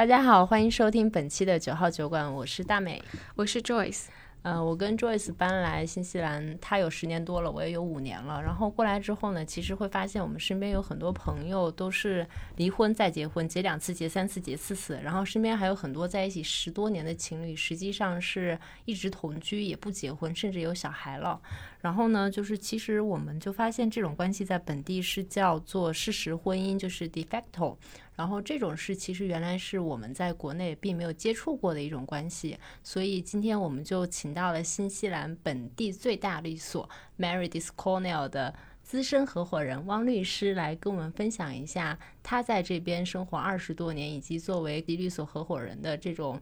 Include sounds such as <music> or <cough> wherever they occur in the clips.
大家好，欢迎收听本期的九号酒馆，我是大美，我是 Joyce。呃，我跟 Joyce 搬来新西兰，他有十年多了，我也有五年了。然后过来之后呢，其实会发现我们身边有很多朋友都是离婚再结婚，结两次、结三次、结四次。然后身边还有很多在一起十多年的情侣，实际上是一直同居也不结婚，甚至有小孩了。然后呢，就是其实我们就发现这种关系在本地是叫做事实婚姻，就是 de facto。然后这种事其实原来是我们在国内并没有接触过的一种关系，所以今天我们就请到了新西兰本地最大律所 Meredith Cornell 的资深合伙人汪律师来跟我们分享一下他在这边生活二十多年，以及作为律所合伙人的这种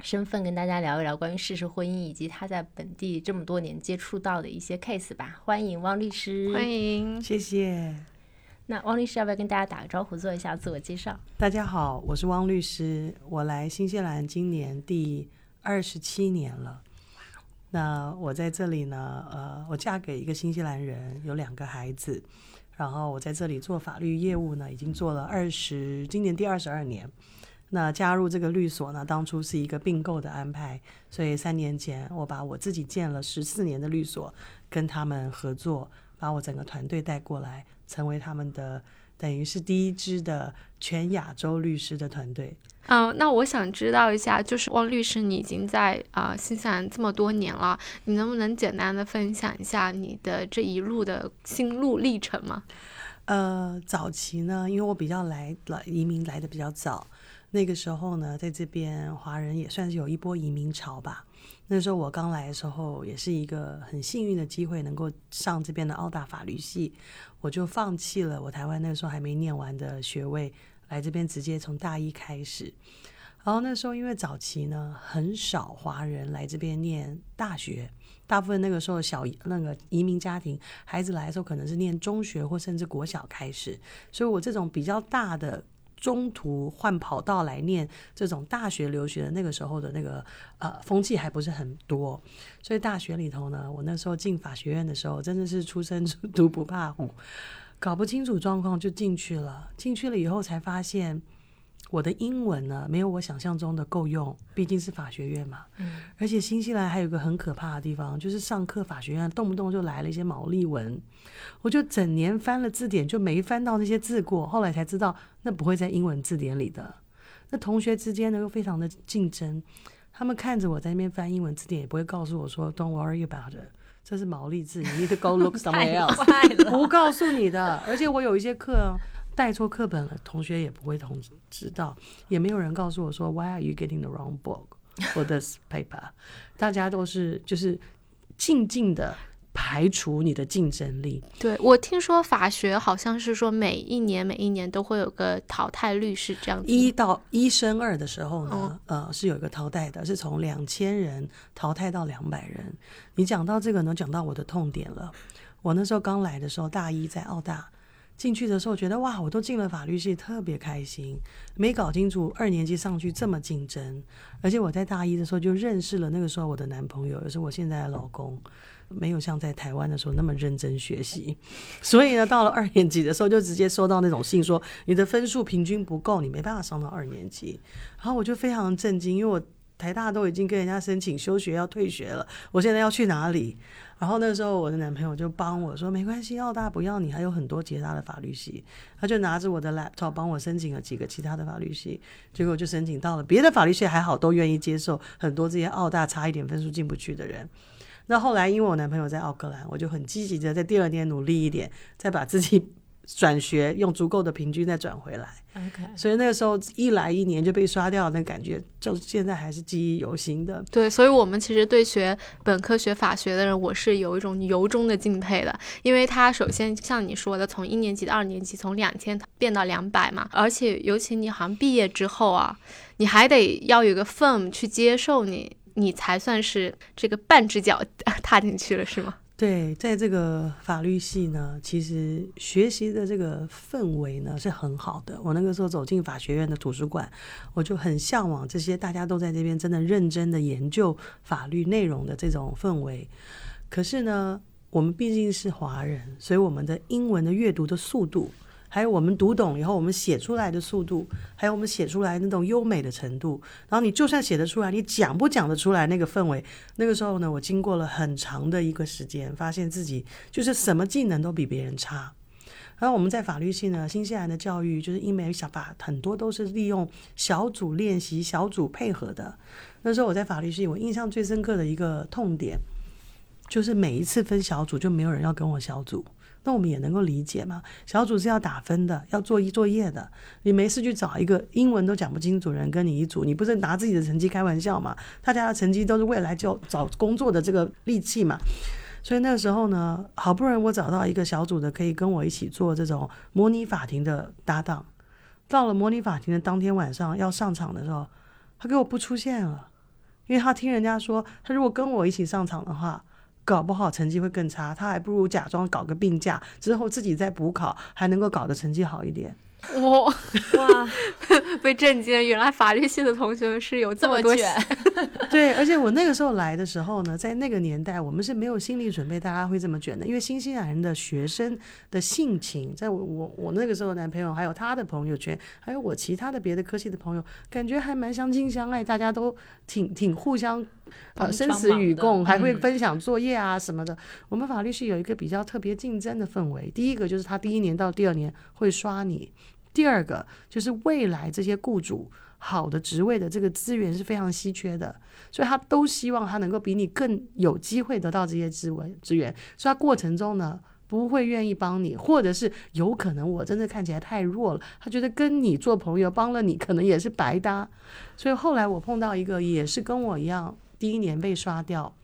身份，跟大家聊一聊关于事实婚姻以及他在本地这么多年接触到的一些 case 吧。欢迎汪律师，欢迎，谢谢。那汪律师要不要跟大家打个招呼，做一下自我介绍？大家好，我是汪律师，我来新西兰今年第二十七年了。那我在这里呢，呃，我嫁给一个新西兰人，有两个孩子，然后我在这里做法律业务呢，已经做了二十，今年第二十二年。那加入这个律所呢，当初是一个并购的安排，所以三年前我把我自己建了十四年的律所，跟他们合作，把我整个团队带过来。成为他们的等于是第一支的全亚洲律师的团队。嗯，那我想知道一下，就是汪律师，你已经在啊新西兰这么多年了，你能不能简单的分享一下你的这一路的心路历程吗？呃，早期呢，因为我比较来来移民来的比较早，那个时候呢，在这边华人也算是有一波移民潮吧。那时候我刚来的时候，也是一个很幸运的机会，能够上这边的澳大法律系，我就放弃了我台湾那个时候还没念完的学位，来这边直接从大一开始。然后那时候因为早期呢，很少华人来这边念大学，大部分那个时候小那个移民家庭孩子来的时候，可能是念中学或甚至国小开始，所以我这种比较大的。中途换跑道来念这种大学留学的那个时候的那个呃风气还不是很多，所以大学里头呢，我那时候进法学院的时候真的是出生 <laughs> 猪不怕虎，搞不清楚状况就进去了，进去了以后才发现。我的英文呢，没有我想象中的够用，毕竟是法学院嘛。嗯。而且新西兰还有个很可怕的地方，就是上课法学院动不动就来了一些毛利文，我就整年翻了字典，就没翻到那些字过。后来才知道，那不会在英文字典里的。那同学之间呢又非常的竞争，他们看着我在那边翻英文字典，也不会告诉我说 “Don't worry about it”，这是毛利字，你 need to go look somewhere <laughs> else。不告诉你的。而且我有一些课。带错课本了，同学也不会同知道，也没有人告诉我说 Why are you getting the wrong book for this paper？<laughs> 大家都是就是静静的排除你的竞争力。对我听说法学好像是说每一年每一年都会有个淘汰率是这样子。一到一升二的时候呢，呃，是有一个淘汰的，是从两千人淘汰到两百人。你讲到这个呢，讲到我的痛点了。我那时候刚来的时候，大一在澳大。进去的时候觉得哇，我都进了法律系，特别开心。没搞清楚二年级上去这么竞争，而且我在大一的时候就认识了那个时候我的男朋友，也是我现在的老公。没有像在台湾的时候那么认真学习，<laughs> 所以呢，到了二年级的时候就直接收到那种信，说你的分数平均不够，你没办法上到二年级。然后我就非常震惊，因为我台大都已经跟人家申请休学要退学了，我现在要去哪里？然后那时候，我的男朋友就帮我说：“没关系，澳大不要你，还有很多其他的法律系。”他就拿着我的 laptop 帮我申请了几个其他的法律系，结果就申请到了。别的法律系还好，都愿意接受很多这些澳大差一点分数进不去的人。那后来因为我男朋友在奥克兰，我就很积极的在第二年努力一点，再把自己。转学用足够的平均再转回来，OK。所以那个时候一来一年就被刷掉，那感觉就现在还是记忆犹新的。对，所以我们其实对学本科学法学的人，我是有一种由衷的敬佩的，因为他首先像你说的，从一年级到二年级，从两千变到两百嘛，而且尤其你好像毕业之后啊，你还得要有个 firm 去接受你，你才算是这个半只脚踏进去了，是吗？对，在这个法律系呢，其实学习的这个氛围呢是很好的。我那个时候走进法学院的图书馆，我就很向往这些大家都在这边真的认真的研究法律内容的这种氛围。可是呢，我们毕竟是华人，所以我们的英文的阅读的速度还有我们读懂以后我们写出来的速度，还有我们写出来那种优美的程度。然后你就算写得出来，你讲不讲得出来那个氛围？那个时候呢，我经过了很长的一个时间，发现自己就是什么技能都比别人差。然后我们在法律系呢，新西兰的教育就是英美小法很多都是利用小组练习、小组配合的。那时候我在法律系，我印象最深刻的一个痛点，就是每一次分小组就没有人要跟我小组。那我们也能够理解嘛，小组是要打分的，要做一作业的。你没事去找一个英文都讲不清楚人跟你一组，你不是拿自己的成绩开玩笑嘛？大家的成绩都是未来就找工作的这个利器嘛。所以那个时候呢，好不容易我找到一个小组的，可以跟我一起做这种模拟法庭的搭档。到了模拟法庭的当天晚上要上场的时候，他给我不出现了，因为他听人家说，他如果跟我一起上场的话，搞不好成绩会更差，他还不如假装搞个病假，之后自己再补考，还能够搞得成绩好一点。哇哇，被震惊！原来法律系的同学们是有这么多 <laughs> 卷。对，而且我那个时候来的时候呢，在那个年代，我们是没有心理准备，大家会这么卷的。因为新西兰人的学生的性情，在我我我那个时候男朋友，还有他的朋友圈，还有我其他的别的科系的朋友，感觉还蛮相亲相爱，大家都挺挺互相呃生死与共，还会分享作业啊什么的。我们法律系有一个比较特别竞争的氛围，第一个就是他第一年到第二年会刷你。第二个就是未来这些雇主好的职位的这个资源是非常稀缺的，所以他都希望他能够比你更有机会得到这些资源资源，所以他过程中呢不会愿意帮你，或者是有可能我真的看起来太弱了，他觉得跟你做朋友帮了你可能也是白搭，所以后来我碰到一个也是跟我一样第一年被刷掉。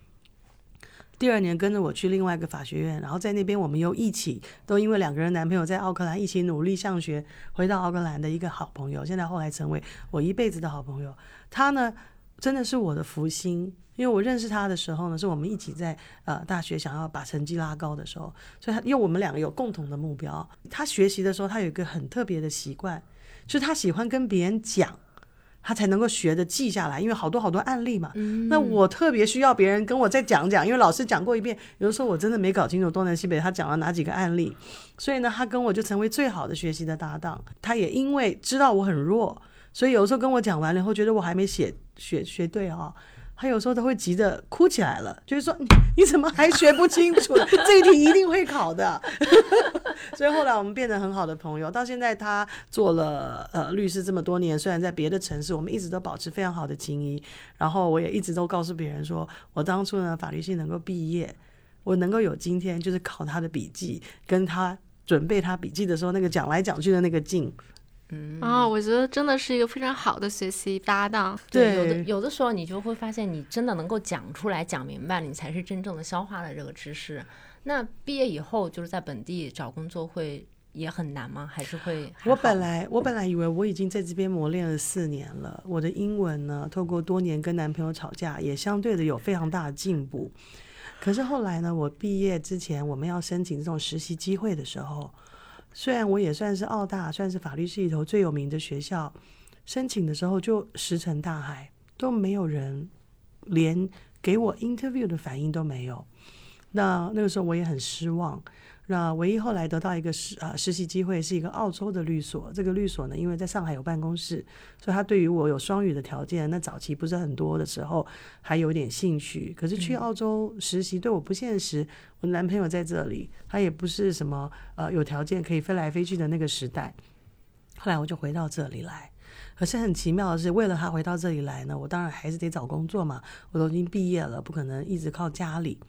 第二年跟着我去另外一个法学院，然后在那边我们又一起都因为两个人男朋友在奥克兰一起努力上学，回到奥克兰的一个好朋友，现在后来成为我一辈子的好朋友。他呢真的是我的福星，因为我认识他的时候呢，是我们一起在呃大学想要把成绩拉高的时候，所以他因为我们两个有共同的目标。他学习的时候，他有一个很特别的习惯，就是他喜欢跟别人讲。他才能够学着记下来，因为好多好多案例嘛。那我特别需要别人跟我再讲讲，因为老师讲过一遍，有的时候我真的没搞清楚东南西北他讲了哪几个案例，所以呢，他跟我就成为最好的学习的搭档。他也因为知道我很弱，所以有的时候跟我讲完了以后，觉得我还没写学学对啊。他有时候都会急着哭起来了，就是说你怎么还学不清楚？这一题一定会考的。<laughs> 所以后来我们变得很好的朋友，到现在他做了呃律师这么多年，虽然在别的城市，我们一直都保持非常好的情谊。然后我也一直都告诉别人说，我当初呢法律系能够毕业，我能够有今天，就是靠他的笔记，跟他准备他笔记的时候那个讲来讲去的那个劲。嗯啊，我觉得真的是一个非常好的学习搭档。对，有的有的时候你就会发现，你真的能够讲出来、讲明白了，你才是真正的消化了这个知识。那毕业以后就是在本地找工作会也很难吗？还是会？我本来我本来以为我已经在这边磨练了四年了，我的英文呢，透过多年跟男朋友吵架，也相对的有非常大的进步。可是后来呢，我毕业之前我们要申请这种实习机会的时候。虽然我也算是澳大，算是法律系里头最有名的学校，申请的时候就石沉大海，都没有人，连给我 interview 的反应都没有。那那个时候我也很失望。那唯一后来得到一个实啊实习机会，是一个澳洲的律所。这个律所呢，因为在上海有办公室，所以他对于我有双语的条件，那早期不是很多的时候，还有点兴趣。可是去澳洲实习对我不现实。我男朋友在这里，他也不是什么呃有条件可以飞来飞去的那个时代。后来我就回到这里来。可是很奇妙的是，为了他回到这里来呢，我当然还是得找工作嘛。我都已经毕业了，不可能一直靠家里。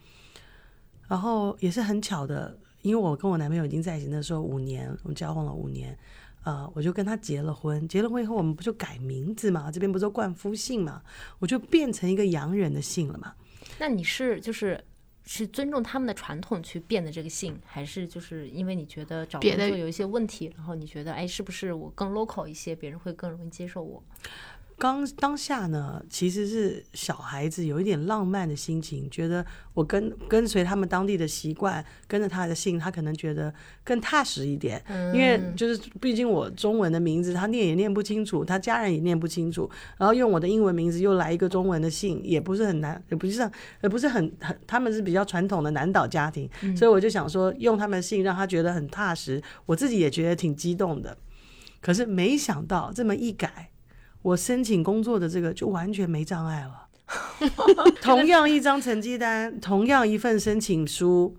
然后也是很巧的。因为我跟我男朋友已经在一起那时候五年，我们交往了五年，呃，我就跟他结了婚。结了婚以后，我们不就改名字嘛？这边不是冠夫姓嘛？我就变成一个洋人的姓了嘛。那你是就是是尊重他们的传统去变的这个姓，还是就是因为你觉得找工作有一些问题，然后你觉得哎，是不是我更 local 一些，别人会更容易接受我？刚当下呢，其实是小孩子有一点浪漫的心情，觉得我跟跟随他们当地的习惯，跟着他的姓，他可能觉得更踏实一点。嗯因为就是毕竟我中文的名字他念也念不清楚，他家人也念不清楚，然后用我的英文名字又来一个中文的姓，也不是很难，也不是也不是很很，他们是比较传统的南岛家庭，所以我就想说用他们的姓让他觉得很踏实，我自己也觉得挺激动的。可是没想到这么一改。我申请工作的这个就完全没障碍了，<laughs> 同样一张成绩单，同样一份申请书，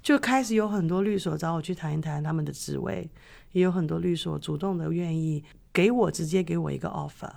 就开始有很多律所找我去谈一谈他们的职位，也有很多律所主动的愿意给我直接给我一个 offer。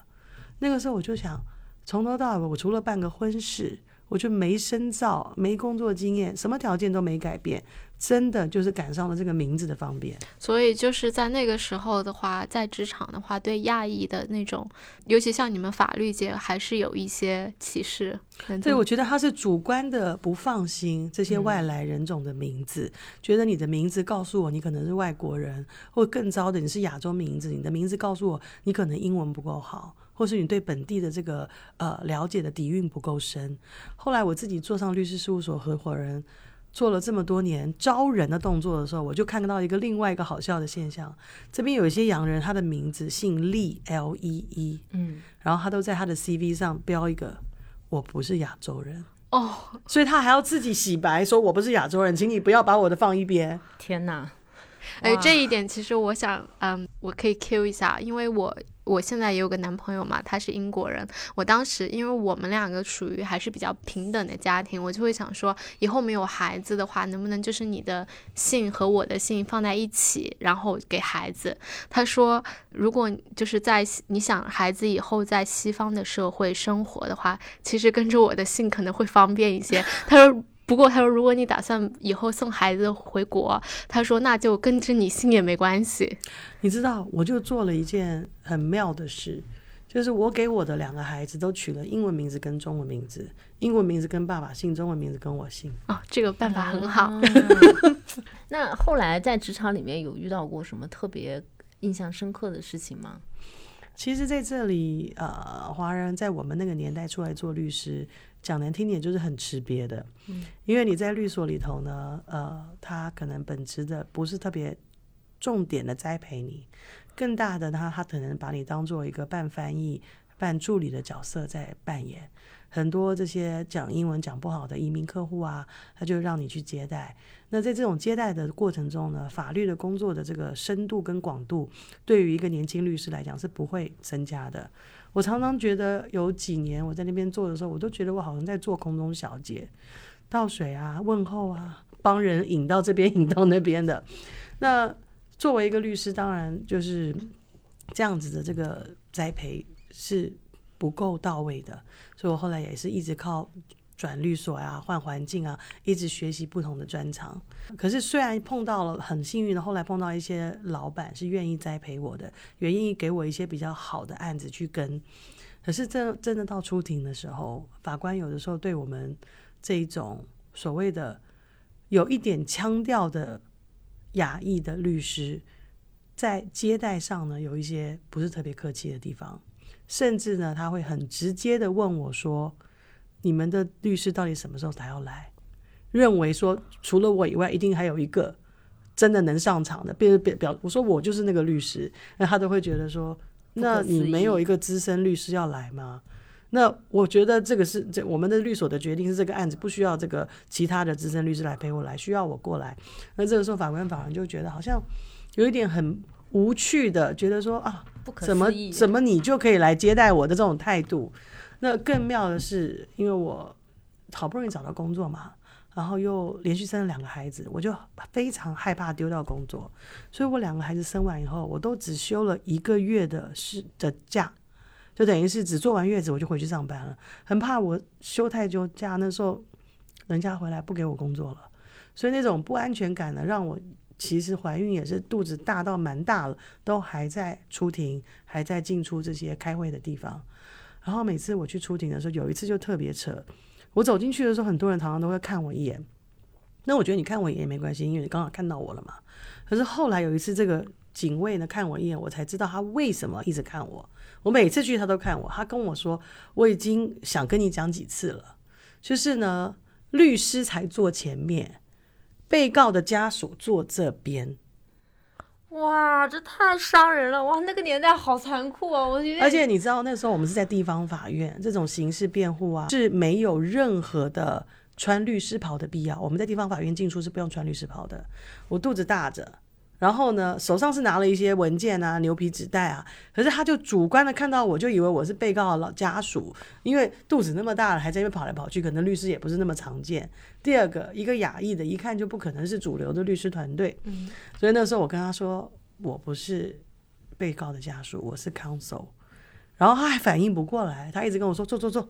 那个时候我就想，从头到尾我除了办个婚事。我就没深造，没工作经验，什么条件都没改变，真的就是赶上了这个名字的方便。所以就是在那个时候的话，在职场的话，对亚裔的那种，尤其像你们法律界，还是有一些歧视。对，我觉得他是主观的不放心这些外来人种的名字，觉得你的名字告诉我你可能是外国人，或更糟的你是亚洲名字，你的名字告诉我你可能英文不够好。或是你对本地的这个呃了解的底蕴不够深。后来我自己做上律师事务所合伙人，做了这么多年招人的动作的时候，我就看到一个另外一个好笑的现象。这边有一些洋人，他的名字姓利 L E E，嗯，然后他都在他的 C V 上标一个我不是亚洲人哦，所以他还要自己洗白，说我不是亚洲人，请你不要把我的放一边。天哪！哎，这一点其实我想，嗯，我可以 Q 一下，因为我。我现在也有个男朋友嘛，他是英国人。我当时因为我们两个属于还是比较平等的家庭，我就会想说，以后没有孩子的话，能不能就是你的姓和我的姓放在一起，然后给孩子？他说，如果就是在你想孩子以后在西方的社会生活的话，其实跟着我的姓可能会方便一些。他说。不过他说，如果你打算以后送孩子回国，他说那就跟着你姓也没关系。你知道，我就做了一件很妙的事，就是我给我的两个孩子都取了英文名字跟中文名字，英文名字跟爸爸姓，中文名字跟我姓。哦，这个办法很好。<laughs> 那后来在职场里面有遇到过什么特别印象深刻的事情吗？其实，在这里，呃，华人在我们那个年代出来做律师。讲难听点就是很吃瘪的，嗯，因为你在律所里头呢，呃，他可能本职的不是特别重点的栽培你，更大的他他可能把你当做一个半翻译、半助理的角色在扮演。很多这些讲英文讲不好的移民客户啊，他就让你去接待。那在这种接待的过程中呢，法律的工作的这个深度跟广度，对于一个年轻律师来讲是不会增加的。我常常觉得有几年我在那边做的时候，我都觉得我好像在做空中小姐，倒水啊、问候啊、帮人引到这边、<laughs> 引到那边的。那作为一个律师，当然就是这样子的，这个栽培是不够到位的，所以我后来也是一直靠。转律所啊，换环境啊，一直学习不同的专长。可是虽然碰到了很幸运的，后来碰到一些老板是愿意栽培我的，愿意给我一些比较好的案子去跟。可是真真的到出庭的时候，法官有的时候对我们这一种所谓的有一点腔调的雅裔的律师，在接待上呢，有一些不是特别客气的地方，甚至呢，他会很直接的问我说。你们的律师到底什么时候才要来？认为说除了我以外，一定还有一个真的能上场的。别别表，我说我就是那个律师，那他都会觉得说，那你没有一个资深律师要来吗？那我觉得这个是这我们的律所的决定是这个案子不需要这个其他的资深律师来陪我来，需要我过来。那这个时候法官法官就觉得好像有一点很无趣的，觉得说啊，不可怎么怎么你就可以来接待我的这种态度。那更妙的是，因为我好不容易找到工作嘛，然后又连续生了两个孩子，我就非常害怕丢掉工作，所以我两个孩子生完以后，我都只休了一个月的是的假，就等于是只做完月子我就回去上班了，很怕我休太久假，那时候人家回来不给我工作了，所以那种不安全感呢，让我其实怀孕也是肚子大到蛮大了，都还在出庭，还在进出这些开会的地方。然后每次我去出庭的时候，有一次就特别扯。我走进去的时候，很多人常常都会看我一眼。那我觉得你看我一眼也没关系，因为你刚好看到我了嘛。可是后来有一次，这个警卫呢看我一眼，我才知道他为什么一直看我。我每次去他都看我，他跟我说我已经想跟你讲几次了，就是呢，律师才坐前面，被告的家属坐这边。哇，这太伤人了！哇，那个年代好残酷啊！我觉得，而且你知道那时候我们是在地方法院，这种刑事辩护啊是没有任何的穿律师袍的必要。我们在地方法院进出是不用穿律师袍的。我肚子大着，然后呢手上是拿了一些文件啊、牛皮纸袋啊，可是他就主观的看到我就以为我是被告的老家属，因为肚子那么大了还在那边跑来跑去，可能律师也不是那么常见。第二个，一个亚裔的，一看就不可能是主流的律师团队。嗯，所以那时候我跟他说，我不是被告的家属，我是 counsel。然后他还反应不过来，他一直跟我说坐坐坐。<laughs>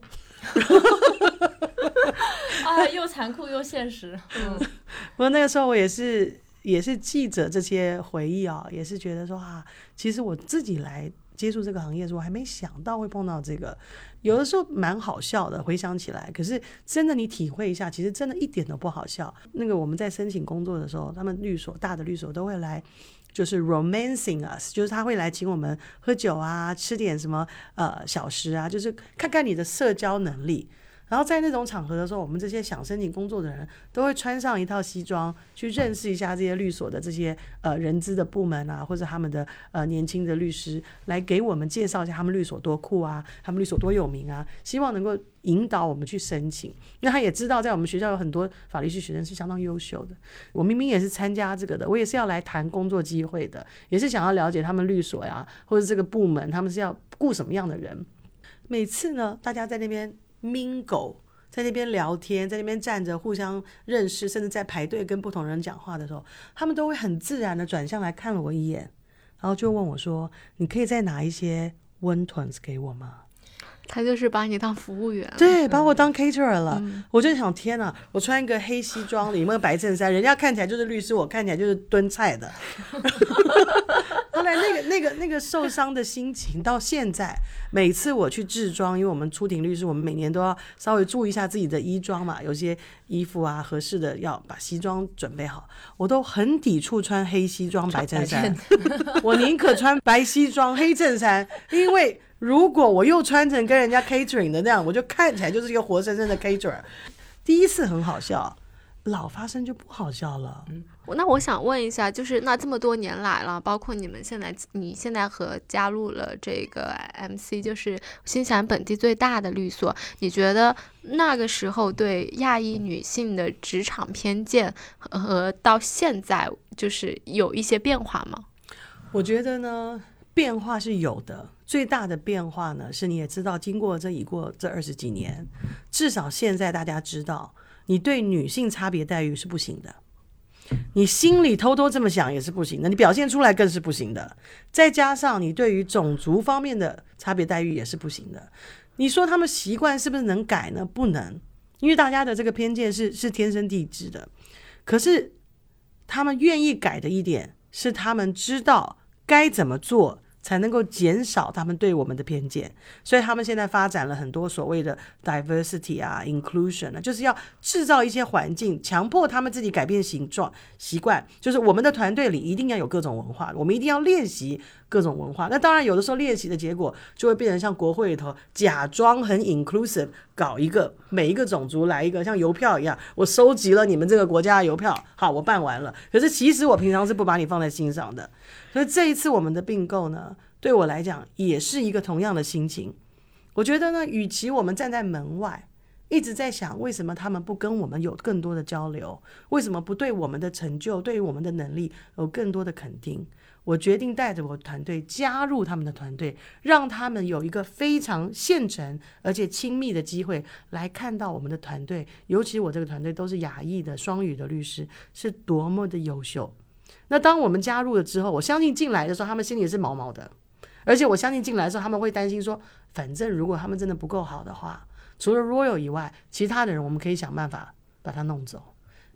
啊，又残酷又现实。嗯，<laughs> 不过那个时候我也是也是记着这些回忆啊，也是觉得说啊，其实我自己来接触这个行业的时候，我还没想到会碰到这个，有的时候蛮好笑的，回想起来。可是真的你体会一下，其实真的一点都不好笑。那个我们在申请工作的时候，他们律所大的律所都会来。就是 romancing us，就是他会来请我们喝酒啊，吃点什么呃小食啊，就是看看你的社交能力。然后在那种场合的时候，我们这些想申请工作的人都会穿上一套西装，去认识一下这些律所的这些呃人资的部门啊，或者他们的呃年轻的律师，来给我们介绍一下他们律所多酷啊，他们律所多有名啊，希望能够引导我们去申请。那他也知道，在我们学校有很多法律系学生是相当优秀的。我明明也是参加这个的，我也是要来谈工作机会的，也是想要了解他们律所呀，或者这个部门他们是要雇什么样的人。每次呢，大家在那边。Mingle 在那边聊天，在那边站着互相认识，甚至在排队跟不同人讲话的时候，他们都会很自然的转向来看了我一眼，然后就问我说：“你可以再拿一些温豚给我吗？”他就是把你当服务员，对，把我当 caterer 了。我就想，天哪！我穿一个黑西装，里面白衬衫，人家看起来就是律师，我看起来就是蹲菜的。<laughs> 后来那个那个那个受伤的心情，到现在每次我去制装，因为我们出庭律师，我们每年都要稍微注意一下自己的衣装嘛，有些衣服啊合适的要把西装准备好，我都很抵触穿黑西装白衬衫，<laughs> 我宁可穿白西装黑衬衫，因为。如果我又穿成跟人家 catering 的那样，我就看起来就是一个活生生的 caterer。第一次很好笑，老发生就不好笑了。嗯，那我想问一下，就是那这么多年来了，包括你们现在，你现在和加入了这个 MC，就是新西兰本地最大的律所，你觉得那个时候对亚裔女性的职场偏见和到现在就是有一些变化吗？我觉得呢，变化是有的。最大的变化呢，是你也知道，经过这已过这二十几年，至少现在大家知道，你对女性差别待遇是不行的，你心里偷偷这么想也是不行的，你表现出来更是不行的。再加上你对于种族方面的差别待遇也是不行的。你说他们习惯是不是能改呢？不能，因为大家的这个偏见是是天生地质的。可是他们愿意改的一点是，他们知道该怎么做。才能够减少他们对我们的偏见，所以他们现在发展了很多所谓的 diversity 啊，inclusion 啊，就是要制造一些环境，强迫他们自己改变形状习惯。就是我们的团队里一定要有各种文化，我们一定要练习。各种文化，那当然有的时候练习的结果就会变成像国会里头假装很 inclusive，搞一个每一个种族来一个像邮票一样，我收集了你们这个国家的邮票，好，我办完了。可是其实我平常是不把你放在心上的，所以这一次我们的并购呢，对我来讲也是一个同样的心情。我觉得呢，与其我们站在门外一直在想为什么他们不跟我们有更多的交流，为什么不对我们的成就、对于我们的能力有更多的肯定。我决定带着我团队加入他们的团队，让他们有一个非常现成而且亲密的机会来看到我们的团队，尤其我这个团队都是亚裔的双语的律师，是多么的优秀。那当我们加入了之后，我相信进来的时候他们心里也是毛毛的，而且我相信进来的时候他们会担心说，反正如果他们真的不够好的话，除了 Royal 以外，其他的人我们可以想办法把他弄走。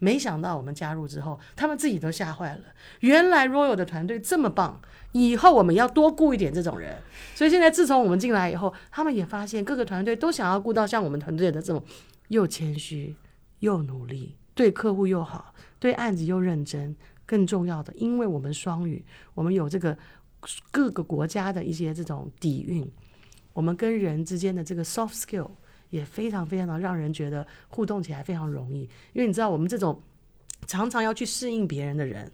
没想到我们加入之后，他们自己都吓坏了。原来 Royal 的团队这么棒，以后我们要多雇一点这种人。所以现在自从我们进来以后，他们也发现各个团队都想要雇到像我们团队的这种又谦虚又努力，对客户又好，对案子又认真，更重要的，因为我们双语，我们有这个各个国家的一些这种底蕴，我们跟人之间的这个 soft skill 也非常非常的让人觉得互动起来非常容易。因为你知道，我们这种常常要去适应别人的人，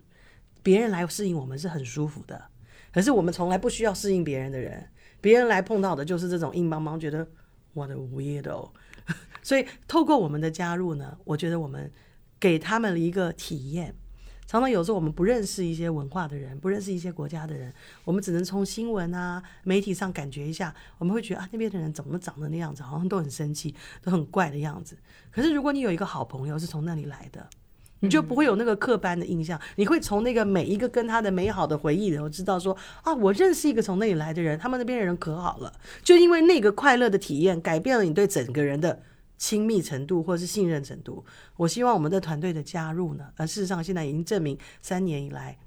别人来适应我们是很舒服的。可是我们从来不需要适应别人的人，别人来碰到的就是这种硬邦邦，觉得我的 weirdo。<laughs> 所以透过我们的加入呢，我觉得我们给他们了一个体验。常常有时候我们不认识一些文化的人，不认识一些国家的人，我们只能从新闻啊、媒体上感觉一下，我们会觉得啊，那边的人怎么长得那样子，好像都很生气，都很怪的样子。可是如果你有一个好朋友是从那里来的，<laughs> 你就不会有那个刻板的印象，你会从那个每一个跟他的美好的回忆里头知道说啊，我认识一个从那里来的人，他们那边的人可好了，就因为那个快乐的体验，改变了你对整个人的。亲密程度或是信任程度，我希望我们的团队的加入呢，而事实上现在已经证明，三年以来，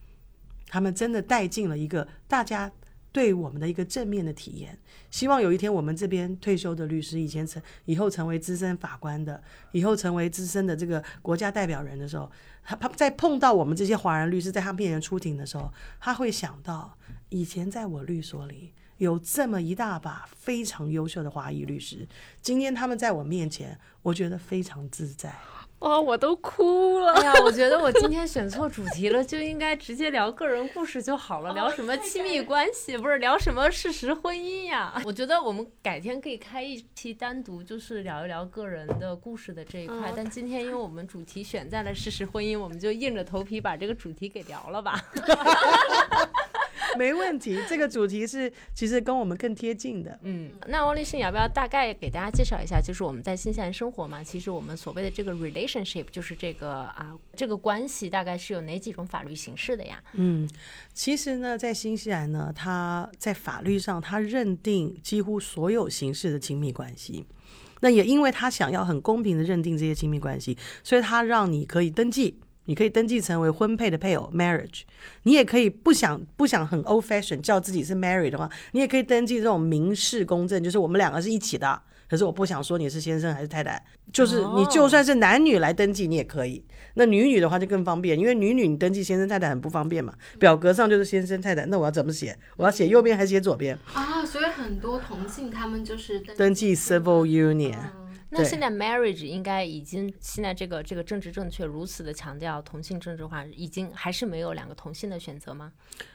他们真的带进了一个大家对我们的一个正面的体验。希望有一天我们这边退休的律师，以前成以后成为资深法官的，以后成为资深的这个国家代表人的时候，他他在碰到我们这些华人律师在他面前出庭的时候，他会想到以前在我律所里。有这么一大把非常优秀的华裔律师，今天他们在我面前，我觉得非常自在。哇，我都哭了！哎呀，我觉得我今天选错主题了，就应该直接聊个人故事就好了，聊什么亲密关系，不是聊什么事实婚姻呀？我觉得我们改天可以开一期单独，就是聊一聊个人的故事的这一块。但今天因为我们主题选在了事实婚姻，我们就硬着头皮把这个主题给聊了吧。<laughs> 没问题，这个主题是其实跟我们更贴近的。嗯，那王立信要不要大概给大家介绍一下？就是我们在新西兰生活嘛，其实我们所谓的这个 relationship，就是这个啊，这个关系大概是有哪几种法律形式的呀？嗯，其实呢，在新西兰呢，它在法律上，它认定几乎所有形式的亲密关系。那也因为他想要很公平的认定这些亲密关系，所以他让你可以登记。你可以登记成为婚配的配偶 （marriage），你也可以不想不想很 old fashion 叫自己是 married 的话，你也可以登记这种民事公证，就是我们两个是一起的。可是我不想说你是先生还是太太，就是你就算是男女来登记你也可以。那女女的话就更方便，因为女女你登记先生太太很不方便嘛，表格上就是先生太太，那我要怎么写？我要写右边还是写左边？啊，所以很多同性他们就是登记 civil union。那现在 marriage 应该已经现在这个这个政治正确如此的强调同性政治化，已经还是没有两个同性的选择吗？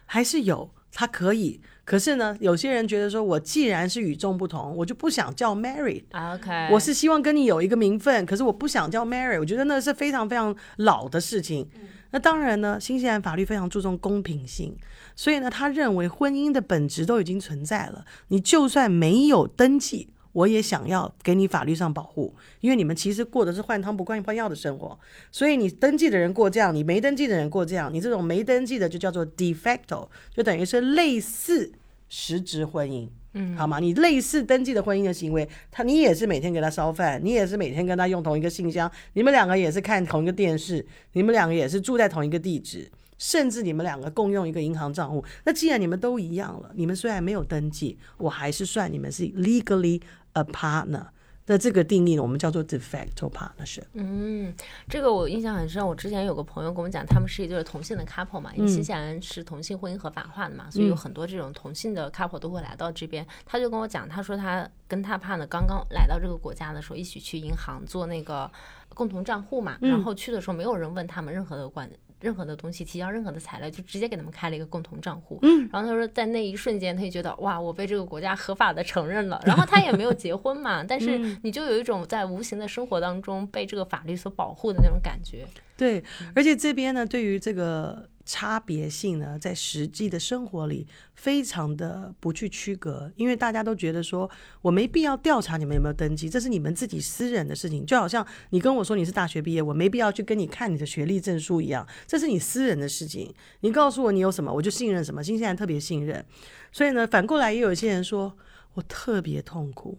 还是有，他可以。可是呢，有些人觉得说，我既然是与众不同，我就不想叫 married。OK，我是希望跟你有一个名分，可是我不想叫 married。我觉得那是非常非常老的事情。那当然呢，新西兰法律非常注重公平性，所以呢，他认为婚姻的本质都已经存在了，你就算没有登记。我也想要给你法律上保护，因为你们其实过的是换汤不换换药的生活，所以你登记的人过这样，你没登记的人过这样，你这种没登记的就叫做 de facto，就等于是类似实质婚姻，嗯，好吗？你类似登记的婚姻的行为，他你也是每天给他烧饭，你也是每天跟他用同一个信箱，你们两个也是看同一个电视，你们两个也是住在同一个地址。甚至你们两个共用一个银行账户，那既然你们都一样了，你们虽然没有登记，我还是算你们是 legally a partner。那这个定义呢，我们叫做 de facto partnership。嗯，这个我印象很深。我之前有个朋友跟我讲，他们是一对同性的 couple 嘛，因为新西兰是同性婚姻合法化的嘛，所以有很多这种同性的 couple 都会来到这边。他就跟我讲，他说他跟他 partner 刚刚来到这个国家的时候，一起去银行做那个共同账户嘛，然后去的时候没有人问他们任何的关。任何的东西，提交任何的材料，就直接给他们开了一个共同账户。嗯，然后他说，在那一瞬间，他就觉得哇，我被这个国家合法的承认了。然后他也没有结婚嘛，但是你就有一种在无形的生活当中被这个法律所保护的那种感觉。对，而且这边呢，对于这个。差别性呢，在实际的生活里非常的不去区隔，因为大家都觉得说我没必要调查你们有没有登记，这是你们自己私人的事情。就好像你跟我说你是大学毕业，我没必要去跟你看你的学历证书一样，这是你私人的事情。你告诉我你有什么，我就信任什么。新西兰特别信任，所以呢，反过来也有一些人说我特别痛苦。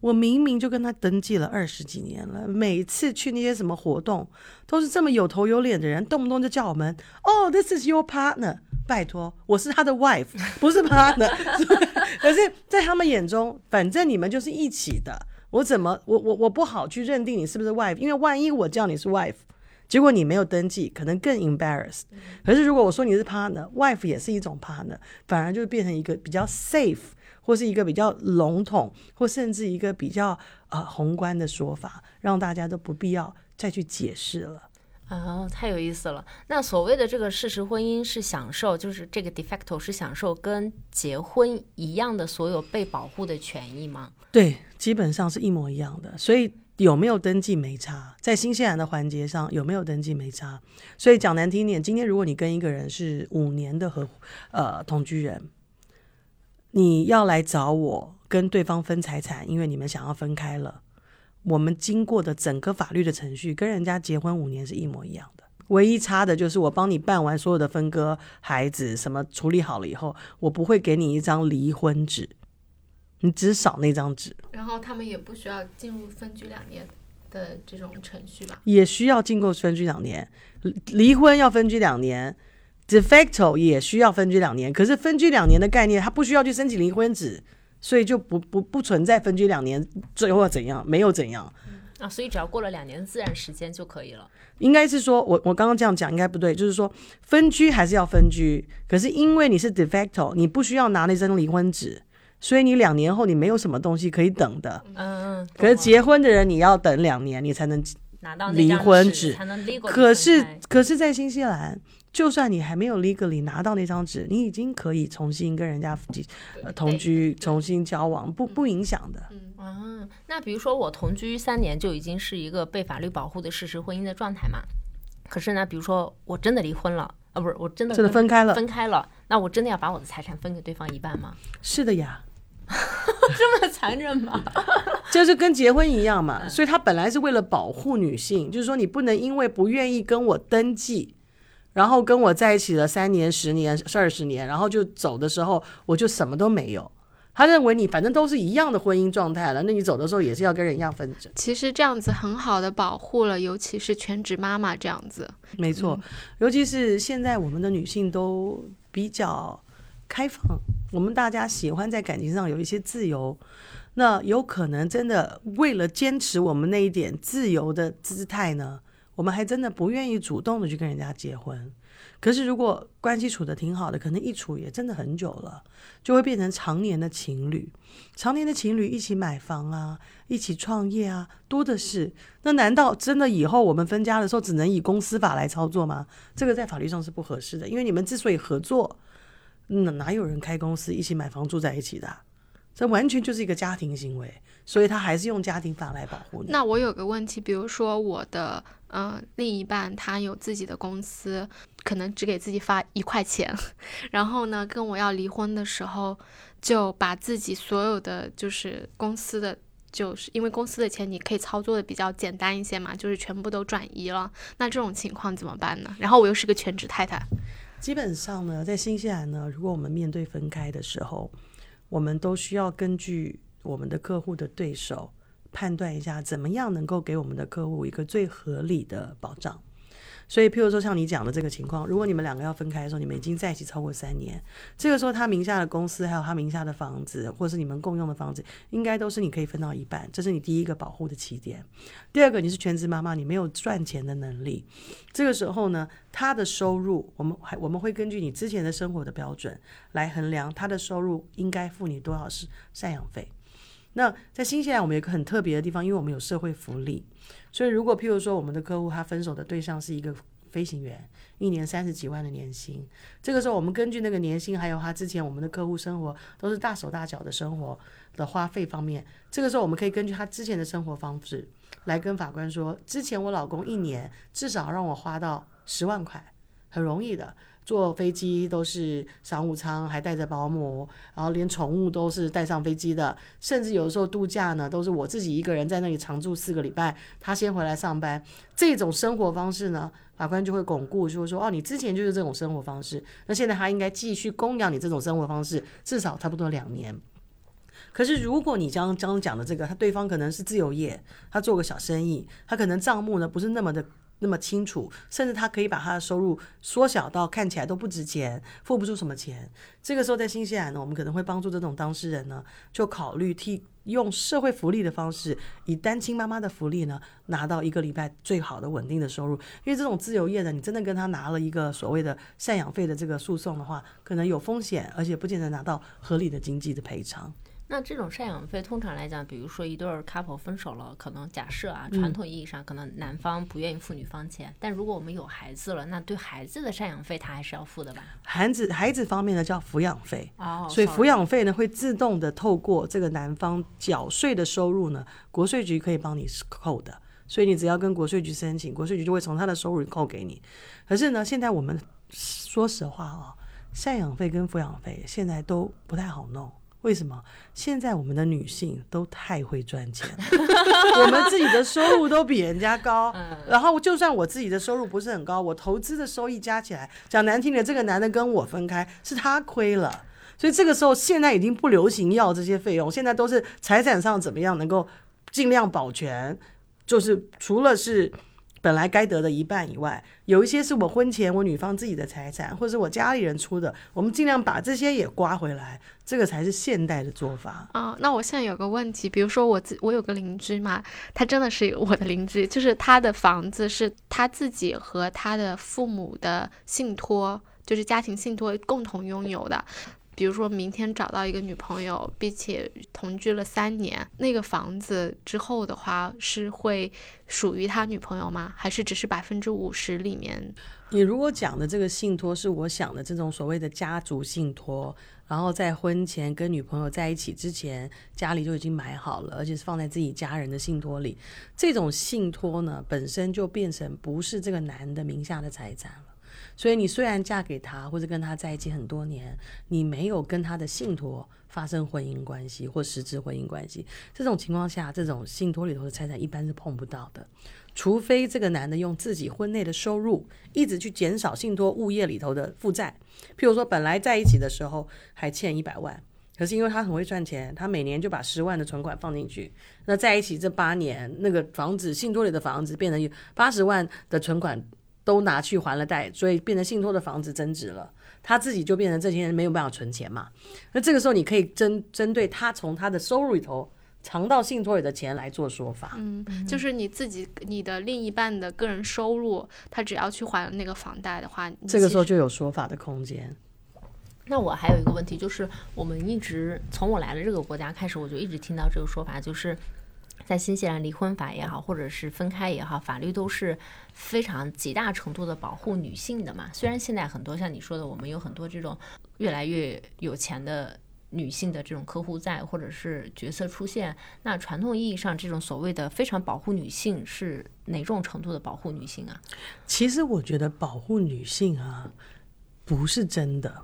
我明明就跟他登记了二十几年了，每次去那些什么活动，都是这么有头有脸的人，动不动就叫我们哦，This is your partner。拜托，我是他的 wife，<laughs> 不是 partner。<laughs> 可是，在他们眼中，反正你们就是一起的，我怎么我我我不好去认定你是不是 wife，因为万一我叫你是 wife，结果你没有登记，可能更 embarrassed。可是如果我说你是 partner，wife 也是一种 partner，反而就变成一个比较 safe，或是一个比较笼统，或甚至一个比较呃宏观的说法，让大家都不必要再去解释了。哦，太有意思了。那所谓的这个事实婚姻是享受，就是这个 de facto 是享受跟结婚一样的所有被保护的权益吗？对，基本上是一模一样的。所以有没有登记没差，在新西兰的环节上有没有登记没差。所以讲难听点，今天如果你跟一个人是五年的合呃同居人，你要来找我跟对方分财产，因为你们想要分开了。我们经过的整个法律的程序跟人家结婚五年是一模一样的，唯一差的就是我帮你办完所有的分割、孩子什么处理好了以后，我不会给你一张离婚纸，你只少那张纸。然后他们也不需要进入分居两年的这种程序吧？也需要经过分居两年，离婚要分居两年，de facto 也需要分居两年。可是分居两年的概念，他不需要去申请离婚纸。所以就不不不存在分居两年最后怎样，没有怎样啊，所以只要过了两年自然时间就可以了。应该是说，我我刚刚这样讲应该不对，就是说分居还是要分居，可是因为你是 de facto，你不需要拿那张离婚纸，所以你两年后你没有什么东西可以等的。嗯嗯。可是结婚的人你要等两年，你才能拿到离婚纸，可是可是在新西兰。就算你还没有 legally 拿到那张纸，你已经可以重新跟人家同居、重新交往，不不影响的。嗯，那比如说我同居三年就已经是一个被法律保护的事实婚姻的状态嘛？可是呢，比如说我真的离婚了，啊，不是我真的真的分开了，分开了，那我真的要把我的财产分给对方一半吗？<laughs> 是的呀，<laughs> 这么残忍吗？<laughs> 就是跟结婚一样嘛。所以他本来是为了保护女性，就是说你不能因为不愿意跟我登记。然后跟我在一起了三年、十年、二十年，然后就走的时候，我就什么都没有。他认为你反正都是一样的婚姻状态了，那你走的时候也是要跟人一样分着。其实这样子很好的保护了，尤其是全职妈妈这样子。没错，尤其是现在我们的女性都比较开放，我们大家喜欢在感情上有一些自由。那有可能真的为了坚持我们那一点自由的姿态呢？我们还真的不愿意主动的去跟人家结婚，可是如果关系处的挺好的，可能一处也真的很久了，就会变成常年的情侣。常年的情侣一起买房啊，一起创业啊，多的是。那难道真的以后我们分家的时候只能以公司法来操作吗？这个在法律上是不合适的，因为你们之所以合作，哪哪有人开公司一起买房住在一起的？这完全就是一个家庭行为，所以他还是用家庭法来保护你。那我有个问题，比如说我的。嗯，另一半他有自己的公司，可能只给自己发一块钱，<laughs> 然后呢，跟我要离婚的时候，就把自己所有的就是公司的，就是因为公司的钱你可以操作的比较简单一些嘛，就是全部都转移了。那这种情况怎么办呢？然后我又是个全职太太。基本上呢，在新西兰呢，如果我们面对分开的时候，我们都需要根据我们的客户的对手。判断一下怎么样能够给我们的客户一个最合理的保障。所以，譬如说像你讲的这个情况，如果你们两个要分开的时候，你们已经在一起超过三年，这个时候他名下的公司还有他名下的房子，或是你们共用的房子，应该都是你可以分到一半，这是你第一个保护的起点。第二个，你是全职妈妈，你没有赚钱的能力，这个时候呢，他的收入，我们还我们会根据你之前的生活的标准来衡量他的收入应该付你多少是赡养费。那在新西兰，我们有一个很特别的地方，因为我们有社会福利，所以如果譬如说我们的客户他分手的对象是一个飞行员，一年三十几万的年薪，这个时候我们根据那个年薪，还有他之前我们的客户生活都是大手大脚的生活的花费方面，这个时候我们可以根据他之前的生活方式来跟法官说，之前我老公一年至少让我花到十万块，很容易的。坐飞机都是商务舱，还带着保姆，然后连宠物都是带上飞机的，甚至有的时候度假呢，都是我自己一个人在那里常住四个礼拜，他先回来上班。这种生活方式呢，法官就会巩固，就是说，哦，你之前就是这种生活方式，那现在他应该继续供养你这种生活方式，至少差不多两年。可是如果你刚刚讲的这个，他对方可能是自由业，他做个小生意，他可能账目呢不是那么的。那么清楚，甚至他可以把他的收入缩小到看起来都不值钱，付不出什么钱。这个时候在新西兰呢，我们可能会帮助这种当事人呢，就考虑替用社会福利的方式，以单亲妈妈的福利呢，拿到一个礼拜最好的稳定的收入。因为这种自由业的，你真的跟他拿了一个所谓的赡养费的这个诉讼的话，可能有风险，而且不见得拿到合理的经济的赔偿。那这种赡养费，通常来讲，比如说一对儿 couple 分手了，可能假设啊，传统意义上可能男方不愿意付女方钱，但如果我们有孩子了，那对孩子的赡养费他还是要付的吧？孩子孩子方面呢叫抚养费，哦，所以抚养费呢会自动的透过这个男方缴税的收入呢，国税局可以帮你扣的，所以你只要跟国税局申请，国税局就会从他的收入里扣给你。可是呢，现在我们说实话啊、赡养费跟抚养费现在都不太好弄。为什么？现在我们的女性都太会赚钱了，<laughs> 我们自己的收入都比人家高。然后，就算我自己的收入不是很高，我投资的收益加起来，讲难听点，这个男的跟我分开是他亏了。所以这个时候，现在已经不流行要这些费用，现在都是财产上怎么样能够尽量保全，就是除了是本来该得的一半以外，有一些是我婚前我女方自己的财产，或者是我家里人出的，我们尽量把这些也刮回来，这个才是现代的做法。啊、那我现在有个问题，比如说我自我有个邻居嘛，他真的是我的邻居，就是他的房子是他自己和他的父母的信托，就是家庭信托共同拥有的。比如说明天找到一个女朋友，并且同居了三年，那个房子之后的话是会属于他女朋友吗？还是只是百分之五十里面？你如果讲的这个信托是我想的这种所谓的家族信托，然后在婚前跟女朋友在一起之前，家里就已经买好了，而且是放在自己家人的信托里，这种信托呢本身就变成不是这个男的名下的财产。所以你虽然嫁给他或者跟他在一起很多年，你没有跟他的信托发生婚姻关系或实质婚姻关系，这种情况下，这种信托里头的财产一般是碰不到的。除非这个男的用自己婚内的收入一直去减少信托物业里头的负债，譬如说本来在一起的时候还欠一百万，可是因为他很会赚钱，他每年就把十万的存款放进去，那在一起这八年，那个房子信托里的房子变成八十万的存款都拿去还了贷，所以变成信托的房子增值了。他自己就变成这些人没有办法存钱嘛，那这个时候你可以针针对他从他的收入里头藏到信托里的钱来做说法。嗯，就是你自己你的另一半的个人收入，他只要去还那个房贷的话，这个时候就有说法的空间。那我还有一个问题，就是我们一直从我来了这个国家开始，我就一直听到这个说法，就是在新西兰离婚法也好，或者是分开也好，法律都是非常极大程度的保护女性的嘛。虽然现在很多像你说的，我们有很多这种越来越有钱的。女性的这种客户在或者是角色出现，那传统意义上这种所谓的非常保护女性是哪种程度的保护女性啊？其实我觉得保护女性啊，不是真的，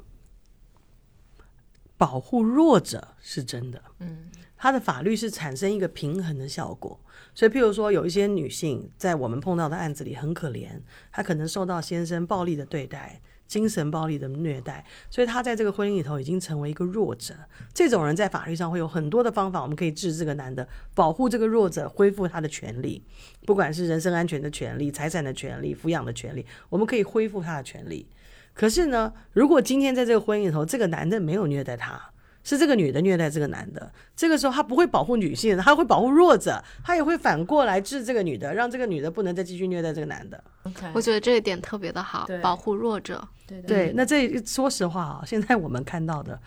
保护弱者是真的。嗯，它的法律是产生一个平衡的效果。所以，譬如说，有一些女性在我们碰到的案子里很可怜，她可能受到先生暴力的对待。精神暴力的虐待，所以她在这个婚姻里头已经成为一个弱者。这种人在法律上会有很多的方法，我们可以治这个男的，保护这个弱者，恢复他的权利，不管是人身安全的权利、财产的权利、抚养的权利，我们可以恢复他的权利。可是呢，如果今天在这个婚姻里头，这个男的没有虐待她，是这个女的虐待这个男的，这个时候他不会保护女性，他会保护弱者，他也会反过来治这个女的，让这个女的不能再继续虐待这个男的。OK，我觉得这一点特别的好，保护弱者。对对，那这说实话啊，现在我们看到的，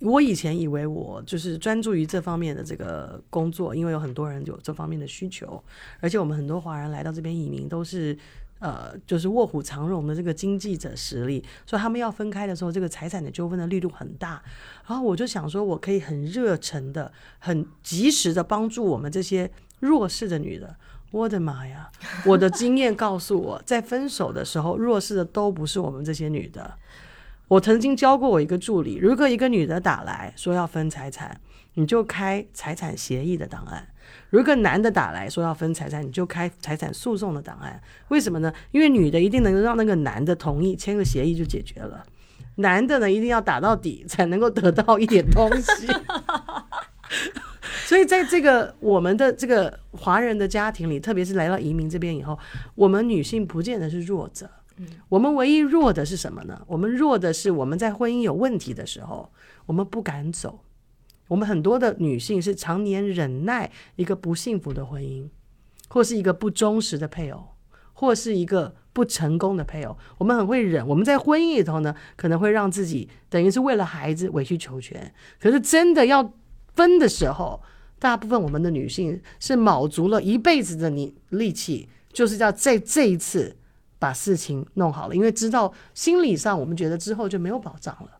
我以前以为我就是专注于这方面的这个工作，因为有很多人有这方面的需求，而且我们很多华人来到这边移民都是。呃，就是卧虎藏龙的这个经济者实力，所以他们要分开的时候，这个财产的纠纷的力度很大。然后我就想说，我可以很热忱的、很及时的帮助我们这些弱势的女的。我的妈呀！我的经验告诉我，在分手的时候，弱势的都不是我们这些女的。我曾经教过我一个助理，如果一个女的打来说要分财产，你就开财产协议的档案；如果男的打来说要分财产，你就开财产诉讼的档案。为什么呢？因为女的一定能让那个男的同意，签个协议就解决了；男的呢，一定要打到底才能够得到一点东西。<laughs> 所以在这个我们的这个华人的家庭里，特别是来到移民这边以后，我们女性不见得是弱者。我们唯一弱的是什么呢？我们弱的是我们在婚姻有问题的时候，我们不敢走。我们很多的女性是常年忍耐一个不幸福的婚姻，或是一个不忠实的配偶，或是一个不成功的配偶。我们很会忍。我们在婚姻里头呢，可能会让自己等于是为了孩子委曲求全。可是真的要分的时候，大部分我们的女性是卯足了一辈子的你力气，就是要在这一次把事情弄好了，因为知道心理上我们觉得之后就没有保障了。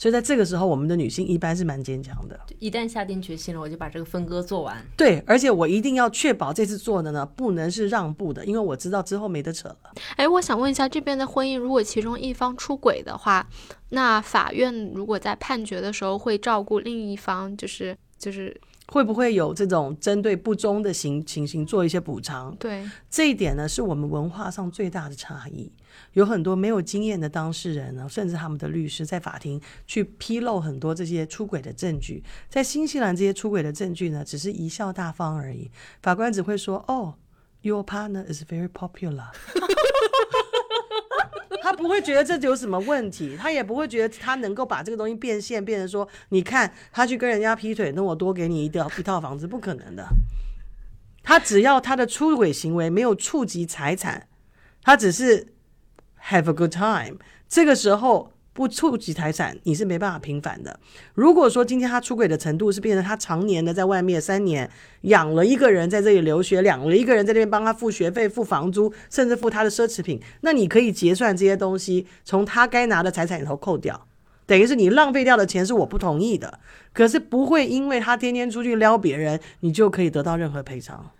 所以在这个时候，我们的女性一般是蛮坚强的。一旦下定决心了，我就把这个分割做完。对，而且我一定要确保这次做的呢，不能是让步的，因为我知道之后没得扯了。哎，我想问一下，这边的婚姻如果其中一方出轨的话，那法院如果在判决的时候会照顾另一方，就是就是。会不会有这种针对不忠的行情形做一些补偿？对这一点呢，是我们文化上最大的差异。有很多没有经验的当事人呢，甚至他们的律师在法庭去披露很多这些出轨的证据。在新西兰，这些出轨的证据呢，只是贻笑大方而已。法官只会说：“哦，your partner is very popular。” <laughs> <laughs> 他不会觉得这有什么问题，他也不会觉得他能够把这个东西变现，变成说，你看他去跟人家劈腿，那我多给你一套一套房子，不可能的。他只要他的出轨行为没有触及财产，他只是 have a good time，这个时候。不触及财产，你是没办法平反的。如果说今天他出轨的程度是变成他常年的在外面三年养了一个人在这里留学，养了一个人在这边帮他付学费、付房租，甚至付他的奢侈品，那你可以结算这些东西，从他该拿的财产里头扣掉，等于是你浪费掉的钱是我不同意的。可是不会因为他天天出去撩别人，你就可以得到任何赔偿。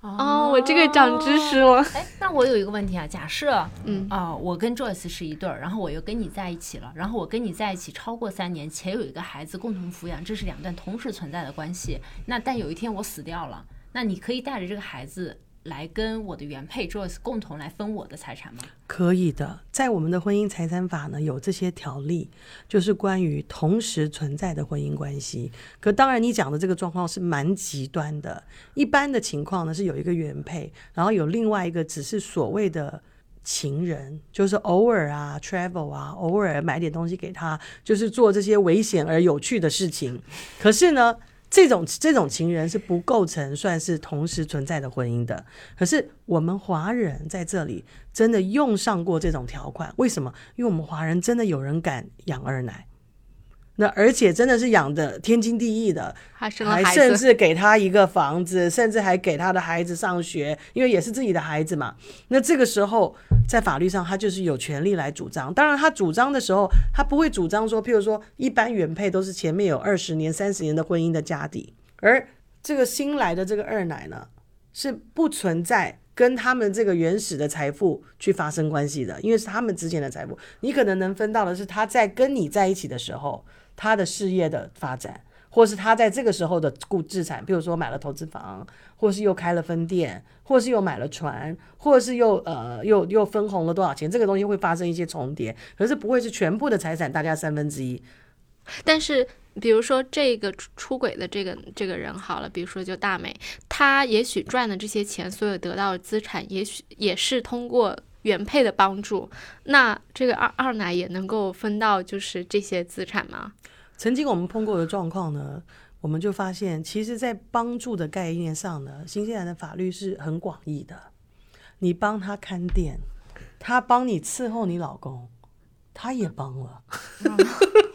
哦，我这个长知识了。哎，那我有一个问题啊，假设，嗯啊，我跟 Joyce 是一对儿，然后我又跟你在一起了，然后我跟你在一起超过三年，且有一个孩子共同抚养，这是两段同时存在的关系。那但有一天我死掉了，那你可以带着这个孩子。来跟我的原配 Joyce 共同来分我的财产吗？可以的，在我们的婚姻财产法呢有这些条例，就是关于同时存在的婚姻关系。可当然，你讲的这个状况是蛮极端的。一般的情况呢是有一个原配，然后有另外一个只是所谓的情人，就是偶尔啊 travel 啊，偶尔买点东西给他，就是做这些危险而有趣的事情。可是呢？这种这种情人是不构成算是同时存在的婚姻的。可是我们华人在这里真的用上过这种条款，为什么？因为我们华人真的有人敢养二奶。那而且真的是养的天经地义的，还甚至给他一个房子，甚至还给他的孩子上学，因为也是自己的孩子嘛。那这个时候在法律上他就是有权利来主张。当然他主张的时候，他不会主张说，譬如说一般原配都是前面有二十年、三十年的婚姻的家底，而这个新来的这个二奶呢，是不存在跟他们这个原始的财富去发生关系的，因为是他们之前的财富。你可能能分到的是他在跟你在一起的时候。他的事业的发展，或是他在这个时候的固资产，比如说买了投资房，或是又开了分店，或是又买了船，或是又呃又又分红了多少钱，这个东西会发生一些重叠，可是不会是全部的财产大家三分之一。但是比如说这个出轨的这个这个人好了，比如说就大美，他也许赚的这些钱，所有得到的资产，也许也是通过。原配的帮助，那这个二二奶也能够分到就是这些资产吗？曾经我们碰过的状况呢，我们就发现，其实，在帮助的概念上呢，新西兰的法律是很广义的。你帮他看店，他帮你伺候你老公，他也帮了。<laughs>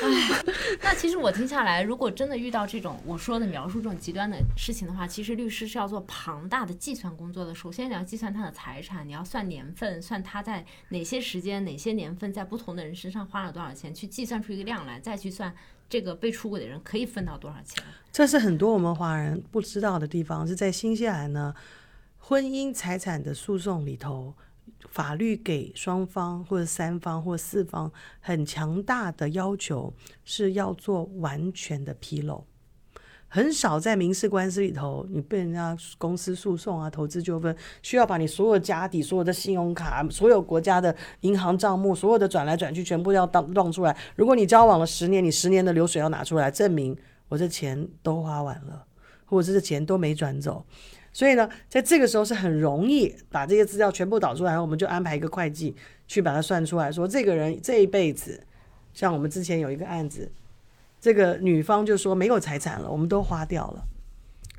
哎，<laughs> 那其实我听下来，如果真的遇到这种我说的描述这种极端的事情的话，其实律师是要做庞大的计算工作的。首先你要计算他的财产，你要算年份，算他在哪些时间、哪些年份在不同的人身上花了多少钱，去计算出一个量来，再去算这个被出轨的人可以分到多少钱。这是很多我们华人不知道的地方，是在新西兰呢，婚姻财产的诉讼里头。法律给双方或者三方或四方很强大的要求，是要做完全的披露。很少在民事官司里头，你被人家公司诉讼啊、投资纠纷，需要把你所有家底、所有的信用卡、所有国家的银行账目、所有的转来转去，全部要当弄出来。如果你交往了十年，你十年的流水要拿出来证明我这钱都花完了，或者这钱都没转走。所以呢，在这个时候是很容易把这些资料全部导出来，然后我们就安排一个会计去把它算出来，说这个人这一辈子，像我们之前有一个案子，这个女方就说没有财产了，我们都花掉了。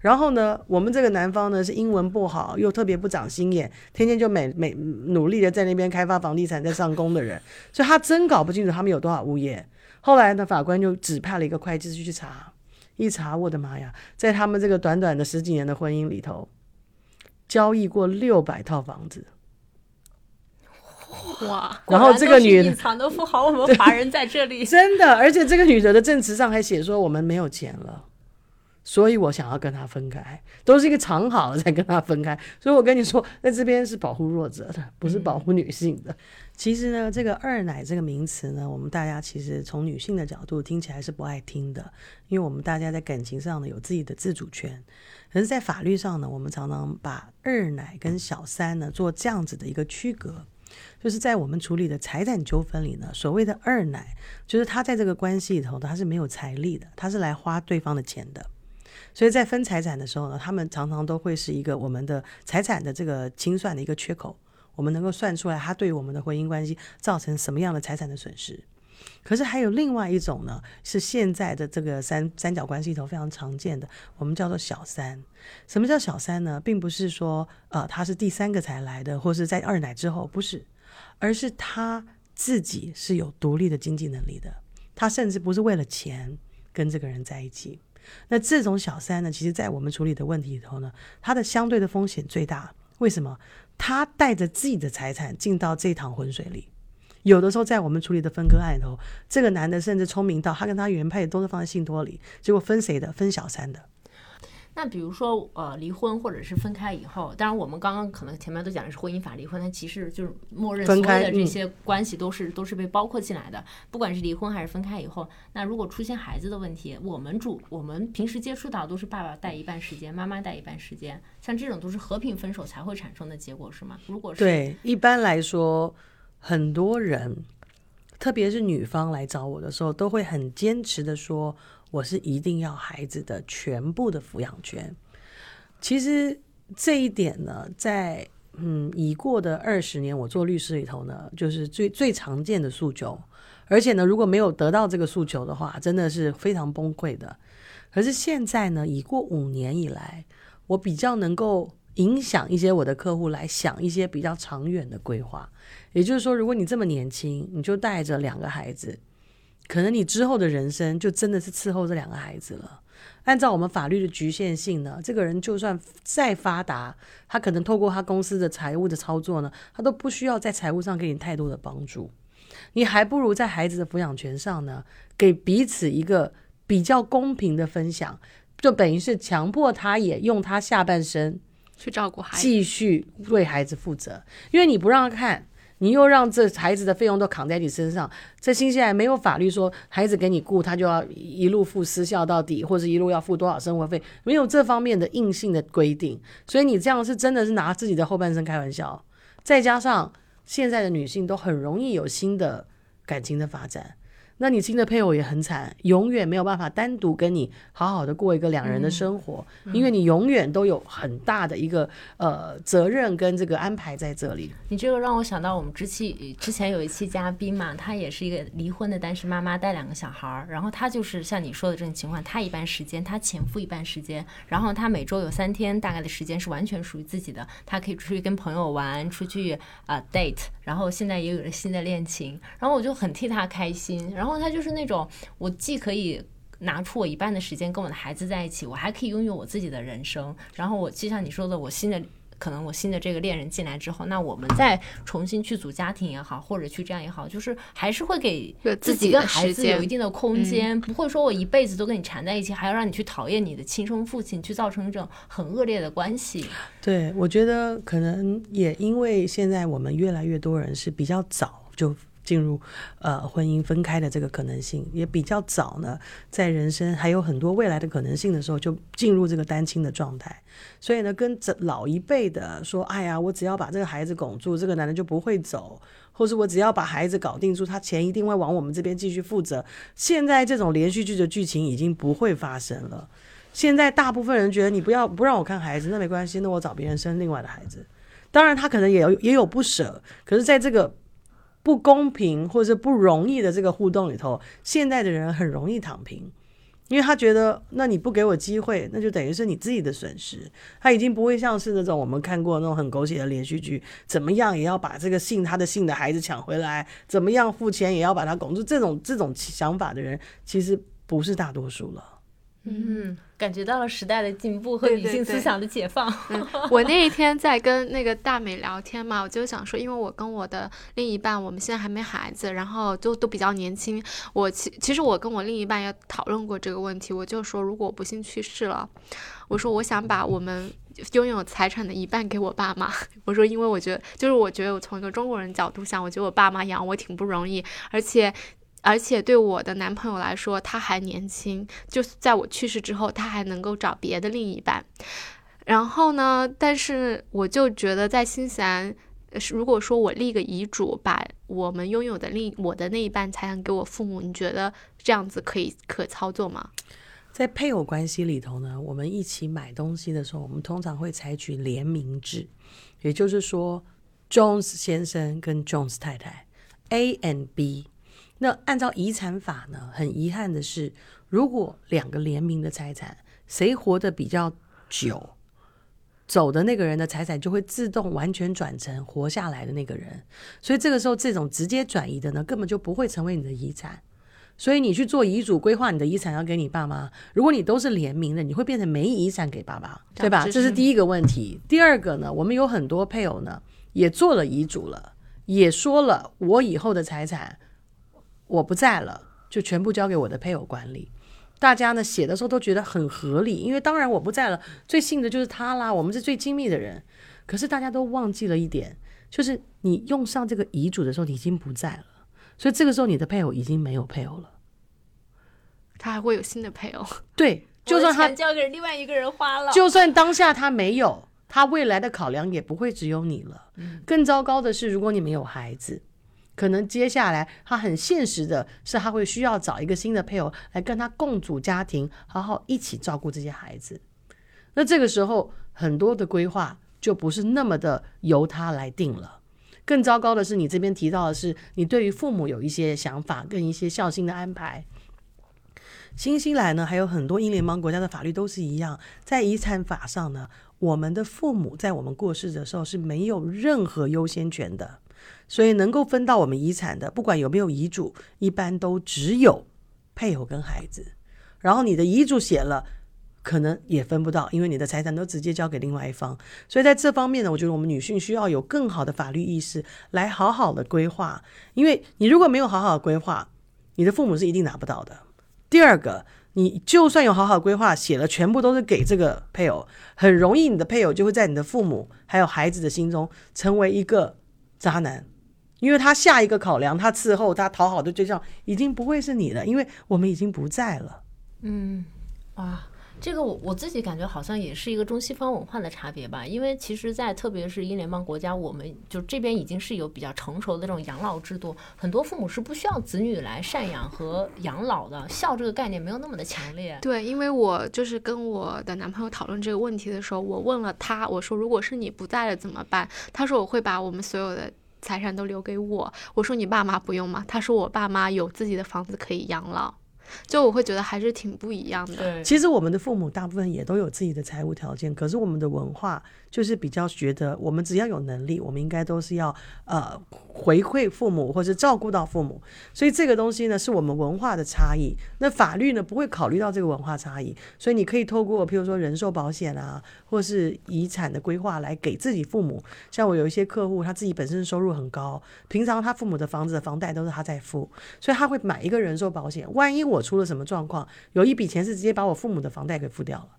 然后呢，我们这个男方呢是英文不好，又特别不长心眼，天天就每每努力的在那边开发房地产，在上工的人，所以他真搞不清楚他们有多少物业。后来呢，法官就指派了一个会计师去查。一查，我的妈呀，在他们这个短短的十几年的婚姻里头，交易过六百套房子，哇！然后这个女隐藏的富豪，我们华人在这里 <laughs> 真的，而且这个女的的证词上还写说我们没有钱了。所以我想要跟他分开，都是一个藏好了才跟他分开。所以我跟你说，在这边是保护弱者的，不是保护女性的。其实呢，这个“二奶”这个名词呢，我们大家其实从女性的角度听起来是不爱听的，因为我们大家在感情上呢有自己的自主权。可是，在法律上呢，我们常常把“二奶”跟“小三”呢做这样子的一个区隔，就是在我们处理的财产纠纷里呢，所谓的“二奶”就是他在这个关系里头，他是没有财力的，他是来花对方的钱的。所以在分财产的时候呢，他们常常都会是一个我们的财产的这个清算的一个缺口，我们能够算出来他对我们的婚姻关系造成什么样的财产的损失。可是还有另外一种呢，是现在的这个三三角关系里头非常常见的，我们叫做小三。什么叫小三呢？并不是说呃他是第三个才来的，或是在二奶之后，不是，而是他自己是有独立的经济能力的，他甚至不是为了钱跟这个人在一起。那这种小三呢，其实，在我们处理的问题里头呢，它的相对的风险最大。为什么？他带着自己的财产进到这趟浑水里。有的时候，在我们处理的分割案里头，这个男的甚至聪明到他跟他原配都是放在信托里，结果分谁的？分小三的。那比如说，呃，离婚或者是分开以后，当然我们刚刚可能前面都讲的是婚姻法离婚，它其实就是默认所有的这些关系都是都是被包括进来的，不管是离婚还是分开以后，那如果出现孩子的问题，我们主我们平时接触到都是爸爸带一半时间，妈妈带一半时间，像这种都是和平分手才会产生的结果，是吗？如果是对，一般来说，很多人，特别是女方来找我的时候，都会很坚持的说。我是一定要孩子的全部的抚养权。其实这一点呢，在嗯已过的二十年，我做律师里头呢，就是最最常见的诉求。而且呢，如果没有得到这个诉求的话，真的是非常崩溃的。可是现在呢，已过五年以来，我比较能够影响一些我的客户来想一些比较长远的规划。也就是说，如果你这么年轻，你就带着两个孩子。可能你之后的人生就真的是伺候这两个孩子了。按照我们法律的局限性呢，这个人就算再发达，他可能透过他公司的财务的操作呢，他都不需要在财务上给你太多的帮助。你还不如在孩子的抚养权上呢，给彼此一个比较公平的分享，就等于是强迫他也用他下半生去照顾孩子，继续为孩子负责，因为你不让他看。你又让这孩子的费用都扛在你身上，在新西兰没有法律说孩子给你雇，他就要一路付私校到底，或者一路要付多少生活费，没有这方面的硬性的规定，所以你这样是真的是拿自己的后半生开玩笑。再加上现在的女性都很容易有新的感情的发展。那你新的配偶也很惨，永远没有办法单独跟你好好的过一个两人的生活，因为你永远都有很大的一个呃责任跟这个安排在这里。你这个让我想到我们之期之前有一期嘉宾嘛，她也是一个离婚的单身妈妈，带两个小孩儿，然后她就是像你说的这种情况，她一半时间，她前夫一半时间，然后她每周有三天大概的时间是完全属于自己的，她可以出去跟朋友玩，出去啊 date，然后现在也有了新的恋情，然后我就很替他开心，然后他就是那种，我既可以拿出我一半的时间跟我的孩子在一起，我还可以拥有我自己的人生。然后我就像你说的，我新的可能我新的这个恋人进来之后，那我们再重新去组家庭也好，或者去这样也好，就是还是会给自己跟孩子有一定的空间，不会说我一辈子都跟你缠在一起，还要让你去讨厌你的亲生父亲，去造成一种很恶劣的关系。对，我觉得可能也因为现在我们越来越多人是比较早就。进入呃婚姻分开的这个可能性也比较早呢，在人生还有很多未来的可能性的时候，就进入这个单亲的状态。所以呢，跟这老一辈的说：“哎呀，我只要把这个孩子拱住，这个男的就不会走。”或是我只要把孩子搞定住，他钱一定会往我们这边继续负责。现在这种连续剧的剧情已经不会发生了。现在大部分人觉得你不要不让我看孩子，那没关系，那我找别人生另外的孩子。当然，他可能也有也有不舍，可是在这个不公平或者不容易的这个互动里头，现在的人很容易躺平。因为他觉得，那你不给我机会，那就等于是你自己的损失。他已经不会像是那种我们看过那种很狗血的连续剧，怎么样也要把这个姓他的姓的孩子抢回来，怎么样付钱也要把他拱住。这种这种想法的人，其实不是大多数了。嗯，感觉到了时代的进步和女性思想的解放。<laughs> 我那一天在跟那个大美聊天嘛，我就想说，因为我跟我的另一半，我们现在还没孩子，然后就都比较年轻。我其其实我跟我另一半也讨论过这个问题，我就说，如果我不幸去世了，我说我想把我们拥有财产的一半给我爸妈。<laughs> 我说，因为我觉得，就是我觉得我从一个中国人角度想，我觉得我爸妈养我挺不容易，而且。而且对我的男朋友来说，他还年轻，就在我去世之后，他还能够找别的另一半。然后呢，但是我就觉得在新西兰，如果说我立个遗嘱，把我们拥有的另我的那一半财产给我父母，你觉得这样子可以可操作吗？在配偶关系里头呢，我们一起买东西的时候，我们通常会采取联名制，也就是说，Jones 先生跟 Jones 太太，A and B。那按照遗产法呢，很遗憾的是，如果两个联名的财产，谁活得比较久，走的那个人的财产就会自动完全转成活下来的那个人。所以这个时候，这种直接转移的呢，根本就不会成为你的遗产。所以你去做遗嘱规划，你的遗产要给你爸妈。如果你都是联名的，你会变成没遗产给爸爸，对吧？这是第一个问题。第二个呢，我们有很多配偶呢，也做了遗嘱了，也说了我以后的财产。我不在了，就全部交给我的配偶管理。大家呢写的时候都觉得很合理，因为当然我不在了，最信的就是他啦。我们是最亲密的人。可是大家都忘记了一点，就是你用上这个遗嘱的时候，你已经不在了，所以这个时候你的配偶已经没有配偶了。他还会有新的配偶。对，就算他交给另外一个人花了，就算当下他没有，他未来的考量也不会只有你了。更糟糕的是，如果你没有孩子。可能接下来他很现实的是，他会需要找一个新的配偶来跟他共组家庭，好好一起照顾这些孩子。那这个时候，很多的规划就不是那么的由他来定了。更糟糕的是，你这边提到的是，你对于父母有一些想法跟一些孝心的安排。新西兰呢，还有很多英联邦国家的法律都是一样，在遗产法上呢，我们的父母在我们过世的时候是没有任何优先权的。所以能够分到我们遗产的，不管有没有遗嘱，一般都只有配偶跟孩子。然后你的遗嘱写了，可能也分不到，因为你的财产都直接交给另外一方。所以在这方面呢，我觉得我们女性需要有更好的法律意识，来好好的规划。因为你如果没有好好的规划，你的父母是一定拿不到的。第二个，你就算有好好规划，写了全部都是给这个配偶，很容易你的配偶就会在你的父母还有孩子的心中成为一个渣男。因为他下一个考量，他伺候他讨好的对象已经不会是你了，因为我们已经不在了。嗯，哇，这个我我自己感觉好像也是一个中西方文化的差别吧。因为其实，在特别是英联邦国家，我们就这边已经是有比较成熟的这种养老制度，很多父母是不需要子女来赡养和养老的，孝这个概念没有那么的强烈。对，因为我就是跟我的男朋友讨论这个问题的时候，我问了他，我说如果是你不在了怎么办？他说我会把我们所有的。财产都留给我，我说你爸妈不用吗？他说我爸妈有自己的房子可以养老，就我会觉得还是挺不一样的。其实我们的父母大部分也都有自己的财务条件，可是我们的文化就是比较觉得，我们只要有能力，我们应该都是要呃。回馈父母或者照顾到父母，所以这个东西呢是我们文化的差异。那法律呢不会考虑到这个文化差异，所以你可以透过譬如说人寿保险啊，或是遗产的规划来给自己父母。像我有一些客户，他自己本身收入很高，平常他父母的房子的房贷都是他在付，所以他会买一个人寿保险。万一我出了什么状况，有一笔钱是直接把我父母的房贷给付掉了。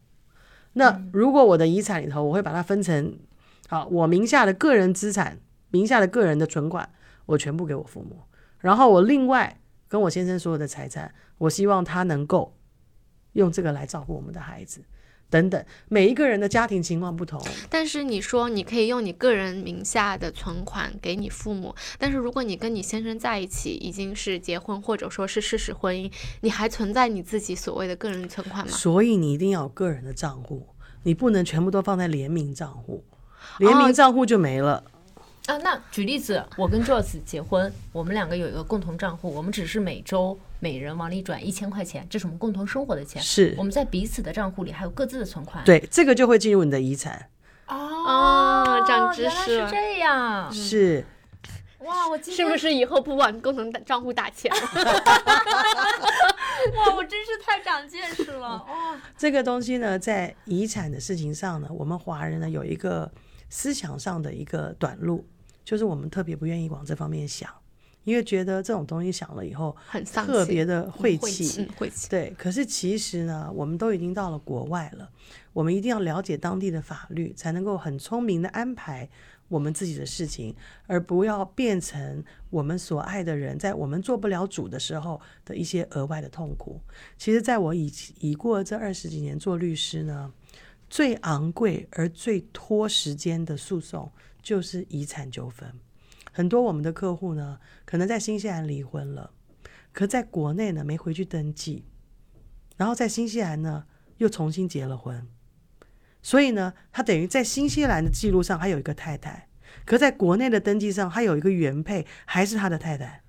那如果我的遗产里头，我会把它分成好我名下的个人资产。名下的个人的存款，我全部给我父母，然后我另外跟我先生所有的财产，我希望他能够用这个来照顾我们的孩子。等等，每一个人的家庭情况不同。但是你说你可以用你个人名下的存款给你父母，但是如果你跟你先生在一起已经是结婚或者说是事实婚姻，你还存在你自己所谓的个人存款吗？所以你一定要有个人的账户，你不能全部都放在联名账户，联名账户就没了。啊，那举例子，我跟 Joyce 结婚，我们两个有一个共同账户，我们只是每周每人往里转一千块钱，这是我们共同生活的钱。是我们在彼此的账户里还有各自的存款。对，这个就会进入你的遗产。哦，长知原来识了是这样。是，哇，我今是不是以后不往共同账户打钱了？哇，我真是太长见识了。哇，<laughs> 这个东西呢，在遗产的事情上呢，我们华人呢有一个思想上的一个短路，就是我们特别不愿意往这方面想，因为觉得这种东西想了以后很特别的晦晦气。晦气。对，可是其实呢，我们都已经到了国外了，我们一定要了解当地的法律，才能够很聪明的安排我们自己的事情，而不要变成我们所爱的人在我们做不了主的时候的一些额外的痛苦。其实，在我已已过这二十几年做律师呢，最昂贵而最拖时间的诉讼就是遗产纠纷。很多我们的客户呢，可能在新西兰离婚了，可在国内呢没回去登记，然后在新西兰呢又重新结了婚，所以呢，他等于在新西兰的记录上还有一个太太，可在国内的登记上还有一个原配，还是他的太太。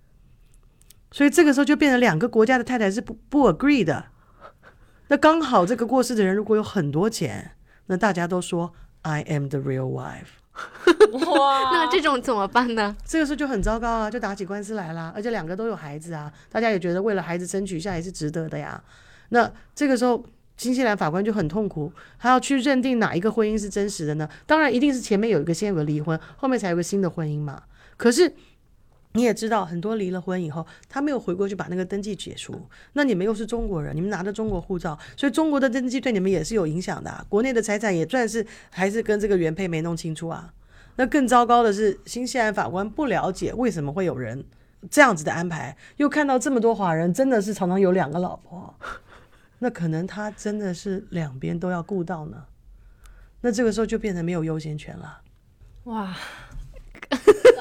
所以这个时候就变成两个国家的太太是不不 agree 的。那刚好这个过世的人如果有很多钱，那大家都说 I am the real wife。<laughs> 哇，<laughs> 那这种怎么办呢？这个时候就很糟糕啊，就打起官司来啦，而且两个都有孩子啊，大家也觉得为了孩子争取一下也是值得的呀。那这个时候，新西兰法官就很痛苦，他要去认定哪一个婚姻是真实的呢？当然一定是前面有一个先有个离婚，后面才有个新的婚姻嘛。可是你也知道，很多离了婚以后，他没有回过去把那个登记解除。那你们又是中国人，你们拿着中国护照，所以中国的登记对你们也是有影响的、啊。国内的财产也算是还是跟这个原配没弄清楚啊。那更糟糕的是，新西兰法官不了解为什么会有人这样子的安排，又看到这么多华人真的是常常有两个老婆，那可能他真的是两边都要顾到呢。那这个时候就变成没有优先权了。哇！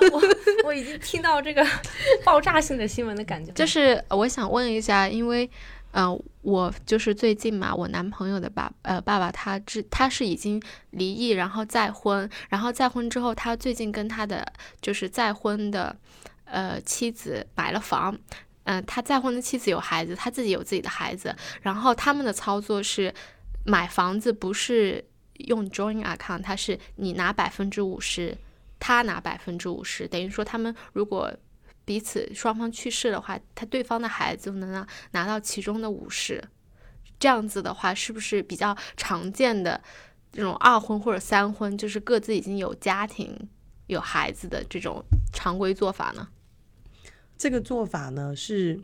<laughs> 我 <laughs> 我已经听到这个 <laughs> 爆炸性的新闻的感觉，就是我想问一下，因为，呃，我就是最近嘛，我男朋友的爸呃爸爸他之他是已经离异，然后再婚，然后再婚之后，他最近跟他的就是再婚的呃妻子买了房。嗯、他再婚的妻子有孩子，他自己有自己的孩子，然后他们的操作是买房子不是用 joint account，他是你拿百分之五十，他拿百分之五十，等于说他们如果彼此双方去世的话，他对方的孩子能拿拿到其中的五十，这样子的话，是不是比较常见的这种二婚或者三婚，就是各自已经有家庭、有孩子的这种常规做法呢？这个做法呢是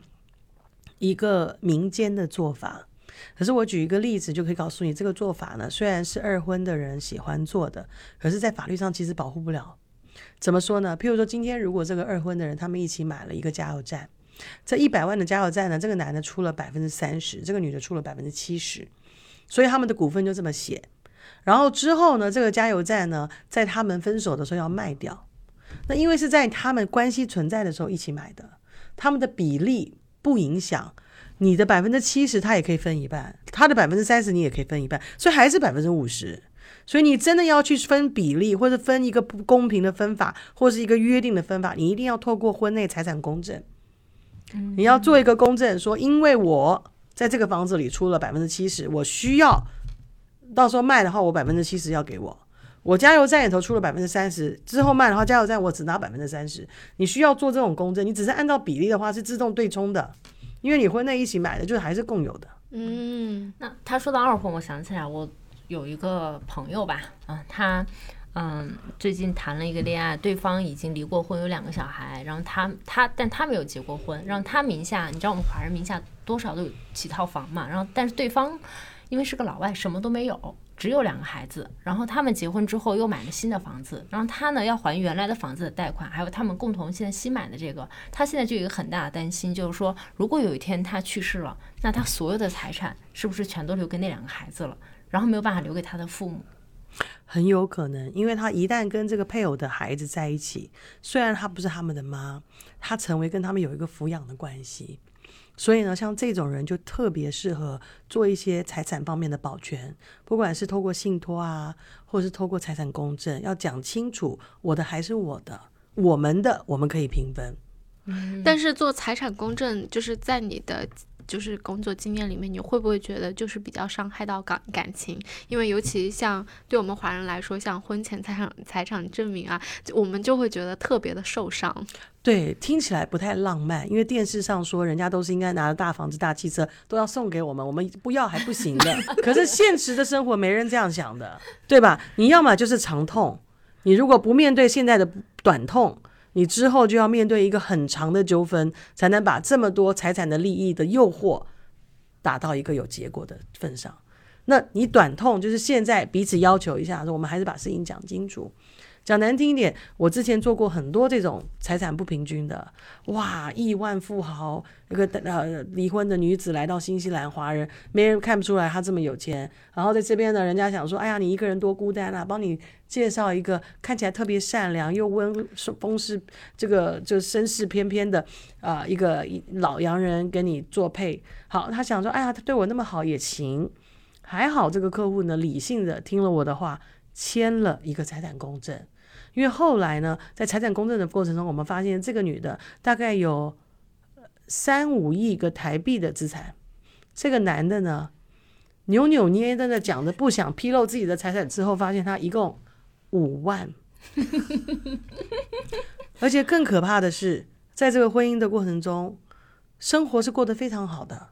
一个民间的做法，可是我举一个例子就可以告诉你，这个做法呢虽然是二婚的人喜欢做的，可是在法律上其实保护不了。怎么说呢？譬如说，今天如果这个二婚的人他们一起买了一个加油站，这一百万的加油站呢，这个男的出了百分之三十，这个女的出了百分之七十，所以他们的股份就这么写。然后之后呢，这个加油站呢，在他们分手的时候要卖掉。那因为是在他们关系存在的时候一起买的，他们的比例不影响你的百分之七十，他也可以分一半，他的百分之三十你也可以分一半，所以还是百分之五十。所以你真的要去分比例，或者分一个不公平的分法，或是一个约定的分法，你一定要透过婚内财产公证。你要做一个公证，说因为我在这个房子里出了百分之七十，我需要到时候卖的话，我百分之七十要给我。我加油站里头出了百分之三十，之后卖的话，加油站我只拿百分之三十。你需要做这种公证，你只是按照比例的话是自动对冲的，因为你婚内一起买的，就是还是共有的。嗯那他说到二婚，我想起来，我有一个朋友吧，啊，他嗯最近谈了一个恋爱，对方已经离过婚，有两个小孩，然后他他但他没有结过婚，让他名下，你知道我们华人名下多少都有几套房嘛，然后但是对方因为是个老外，什么都没有。只有两个孩子，然后他们结婚之后又买了新的房子，然后他呢要还原来的房子的贷款，还有他们共同现在新买的这个，他现在就有一个很大的担心，就是说如果有一天他去世了，那他所有的财产是不是全都留给那两个孩子了？然后没有办法留给他的父母。很有可能，因为他一旦跟这个配偶的孩子在一起，虽然他不是他们的妈，他成为跟他们有一个抚养的关系。所以呢，像这种人就特别适合做一些财产方面的保全，不管是透过信托啊，或者是透过财产公证，要讲清楚我的还是我的，我们的我们可以平分。但是做财产公证，就是在你的。就是工作经验里面，你会不会觉得就是比较伤害到感感情？因为尤其像对我们华人来说，像婚前财产财产证明啊，我们就会觉得特别的受伤。对，听起来不太浪漫，因为电视上说人家都是应该拿着大房子、大汽车都要送给我们，我们不要还不行的。<laughs> 可是现实的生活没人这样想的，对吧？你要么就是长痛，你如果不面对现在的短痛。你之后就要面对一个很长的纠纷，才能把这么多财产的利益的诱惑打到一个有结果的份上。那你短痛就是现在彼此要求一下，说我们还是把事情讲清楚。讲难听一点，我之前做过很多这种财产不平均的，哇，亿万富豪，一个呃离婚的女子来到新西兰，华人没人看不出来她这么有钱。然后在这边呢，人家想说，哎呀，你一个人多孤单啊，帮你介绍一个看起来特别善良又温风势这个就身世翩翩的啊一个老洋人跟你做配。好，他想说，哎呀，他对我那么好也行。还好这个客户呢，理性的听了我的话，签了一个财产公证。因为后来呢，在财产公证的过程中，我们发现这个女的大概有三五亿个台币的资产，这个男的呢扭扭捏捏的讲着不想披露自己的财产，之后发现他一共五万，<laughs> 而且更可怕的是，在这个婚姻的过程中，生活是过得非常好的，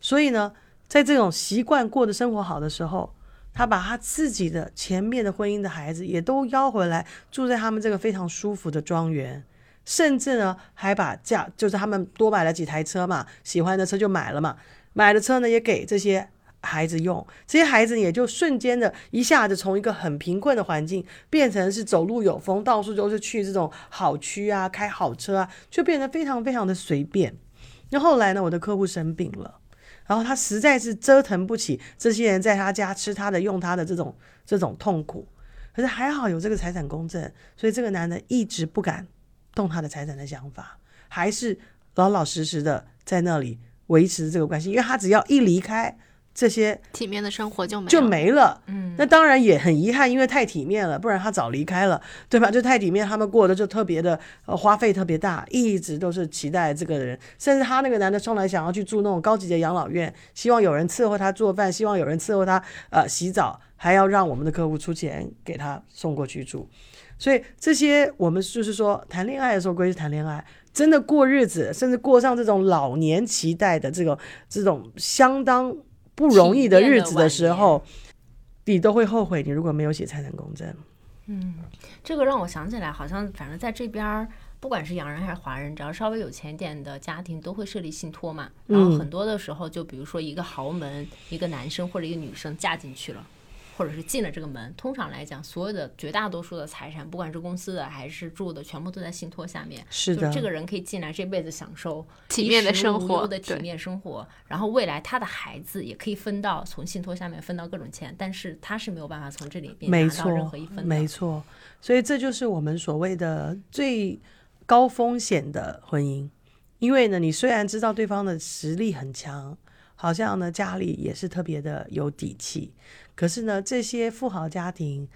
所以呢，在这种习惯过得生活好的时候。他把他自己的前面的婚姻的孩子也都邀回来，住在他们这个非常舒服的庄园，甚至呢还把驾就是他们多买了几台车嘛，喜欢的车就买了嘛，买的车呢也给这些孩子用，这些孩子也就瞬间的一下子从一个很贫困的环境变成是走路有风，到处都是去这种好区啊，开好车啊，就变得非常非常的随便。那后来呢，我的客户生病了。然后他实在是折腾不起这些人在他家吃他的用他的这种这种痛苦，可是还好有这个财产公证，所以这个男的一直不敢动他的财产的想法，还是老老实实的在那里维持这个关系，因为他只要一离开。这些体面的生活就没就没了，嗯，那当然也很遗憾，因为太体面了，不然他早离开了，对吧？就太体面，他们过得就特别的呃花费特别大，一直都是期待这个人，甚至他那个男的上来想要去住那种高级的养老院，希望有人伺候他做饭，希望有人伺候他呃洗澡，还要让我们的客户出钱给他送过去住。所以这些我们就是说谈恋爱的时候归是谈恋爱，真的过日子，甚至过上这种老年期待的这种这种相当。不容易的日子的时候，你都会后悔。你如果没有写财产公证，嗯，这个让我想起来，好像反正在这边，不管是洋人还是华人，只要稍微有钱一点的家庭，都会设立信托嘛。然后很多的时候，就比如说一个豪门，一个男生或者一个女生嫁进去了。或者是进了这个门，通常来讲，所有的绝大多数的财产，不管是公司的还是住的，全部都在信托下面。是的，这个人可以进来这辈子享受体面的生活的体面生活，然后未来他的孩子也可以分到从信托下面分到各种钱，但是他是没有办法从这里边拿到任何一分。没错，所以这就是我们所谓的最高风险的婚姻，因为呢，你虽然知道对方的实力很强，好像呢家里也是特别的有底气。可是呢，这些富豪家庭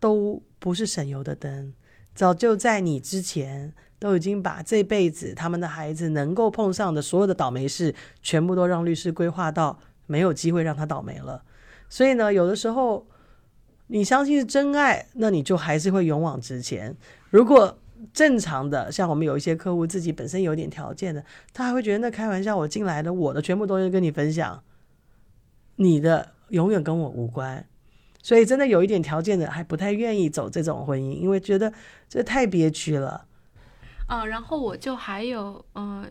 都不是省油的灯，早就在你之前都已经把这辈子他们的孩子能够碰上的所有的倒霉事，全部都让律师规划到没有机会让他倒霉了。所以呢，有的时候你相信是真爱，那你就还是会勇往直前。如果正常的，像我们有一些客户自己本身有点条件的，他还会觉得那开玩笑，我进来的我的全部东西跟你分享，你的。永远跟我无关，所以真的有一点条件的还不太愿意走这种婚姻，因为觉得这太憋屈了。嗯，然后我就还有嗯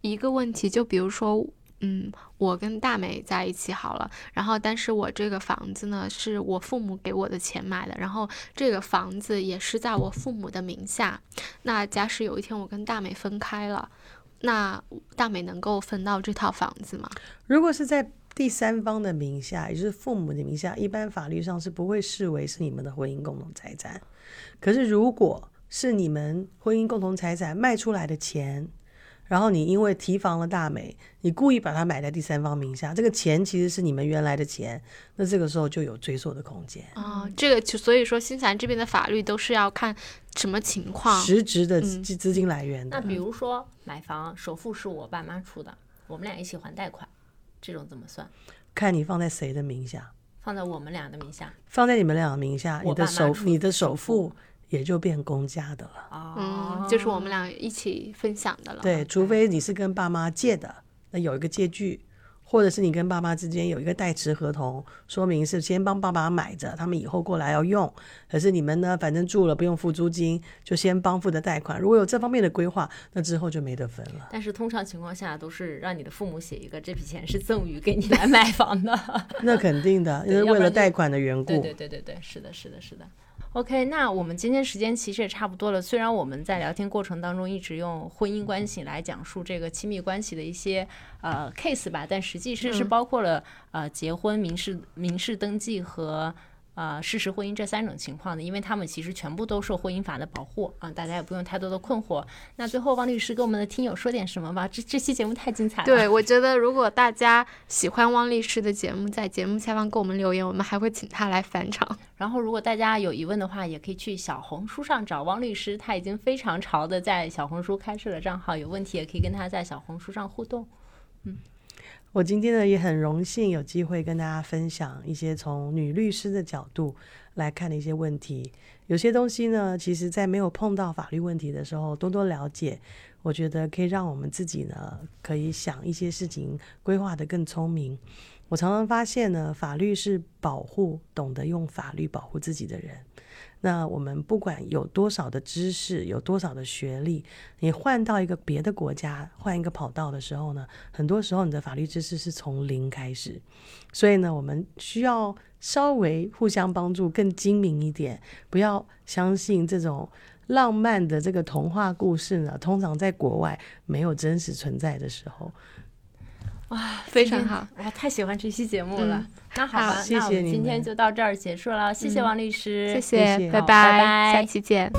一个问题，就比如说嗯，我跟大美在一起好了，然后但是我这个房子呢是我父母给我的钱买的，然后这个房子也是在我父母的名下。那假使有一天我跟大美分开了，那大美能够分到这套房子吗？如果是在第三方的名下，也就是父母的名下，一般法律上是不会视为是你们的婚姻共同财产。可是如果是你们婚姻共同财产卖出来的钱，然后你因为提防了大美，你故意把它买在第三方名下，这个钱其实是你们原来的钱，那这个时候就有追溯的空间。哦，这个就所以说新西兰这边的法律都是要看什么情况。实质的嗯资资金来源的，那比如说买房首付是我爸妈出的，我们俩一起还贷款，这种怎么算？看你放在谁的名下，放在我们俩的名下放在你们俩的名下，你的首你的首首付也就变公家的了。哦，嗯，就是我们俩一起分享的了。对，除非你是跟爸妈借的，那有一个借据，或者是你跟爸妈之间有一个代持合同，说明是先帮爸爸买着，他们以后过来要用。可是你们呢，反正住了不用付租金，就先帮付的贷款。如果有这方面的规划，那之后就没得分了。但是通常情况下都是让你的父母写一个，这笔钱是赠与给你来买房的。<laughs> 那肯定的，因为为了贷款的缘故。对对对对对，是的，是的，是的。OK，那我们今天时间其实也差不多了。虽然我们在聊天过程当中一直用婚姻关系来讲述这个亲密关系的一些呃 case 吧，但实际是是嗯包括了、呃结婚、民事民事登记和呃事实婚姻这三种情况的，因为他们其实全部都受婚姻法的保护啊、大家也不用太多的困惑。那最后，汪律师跟我们的听友说点什么吧？这这期节目太精彩了。对，我觉得如果大家喜欢汪律师的节目，在节目下方给我们留言，我们还会请他来返场。<laughs> 然后，如果大家有疑问的话，也可以去小红书上找汪律师，他已经非常潮的在小红书开设了账号，有问题也可以跟他在小红书上互动。我今天呢也很荣幸有机会跟大家分享一些从女律师的角度来看的一些问题。有些东西呢，其实在没有碰到法律问题的时候，多多了解，我觉得可以让我们自己呢，可以想一些事情规划的更聪明。我常常发现呢，法律是保护懂得用法律保护自己的人。那我们不管有多少的知识，有多少的学历，你换到一个别的国家，换一个跑道的时候呢，很多时候你的法律知识是从零开始。所以呢，我们需要稍微互相帮助，更精明一点，不要相信这种浪漫的这个童话故事呢，通常在国外没有真实存在的时候。哇，非常好，我太喜欢这期节目了。嗯。那好吧，好谢那我们今天就到这儿结束了，谢谢嗯。王律师，谢谢谢拜好拜拜。下期见。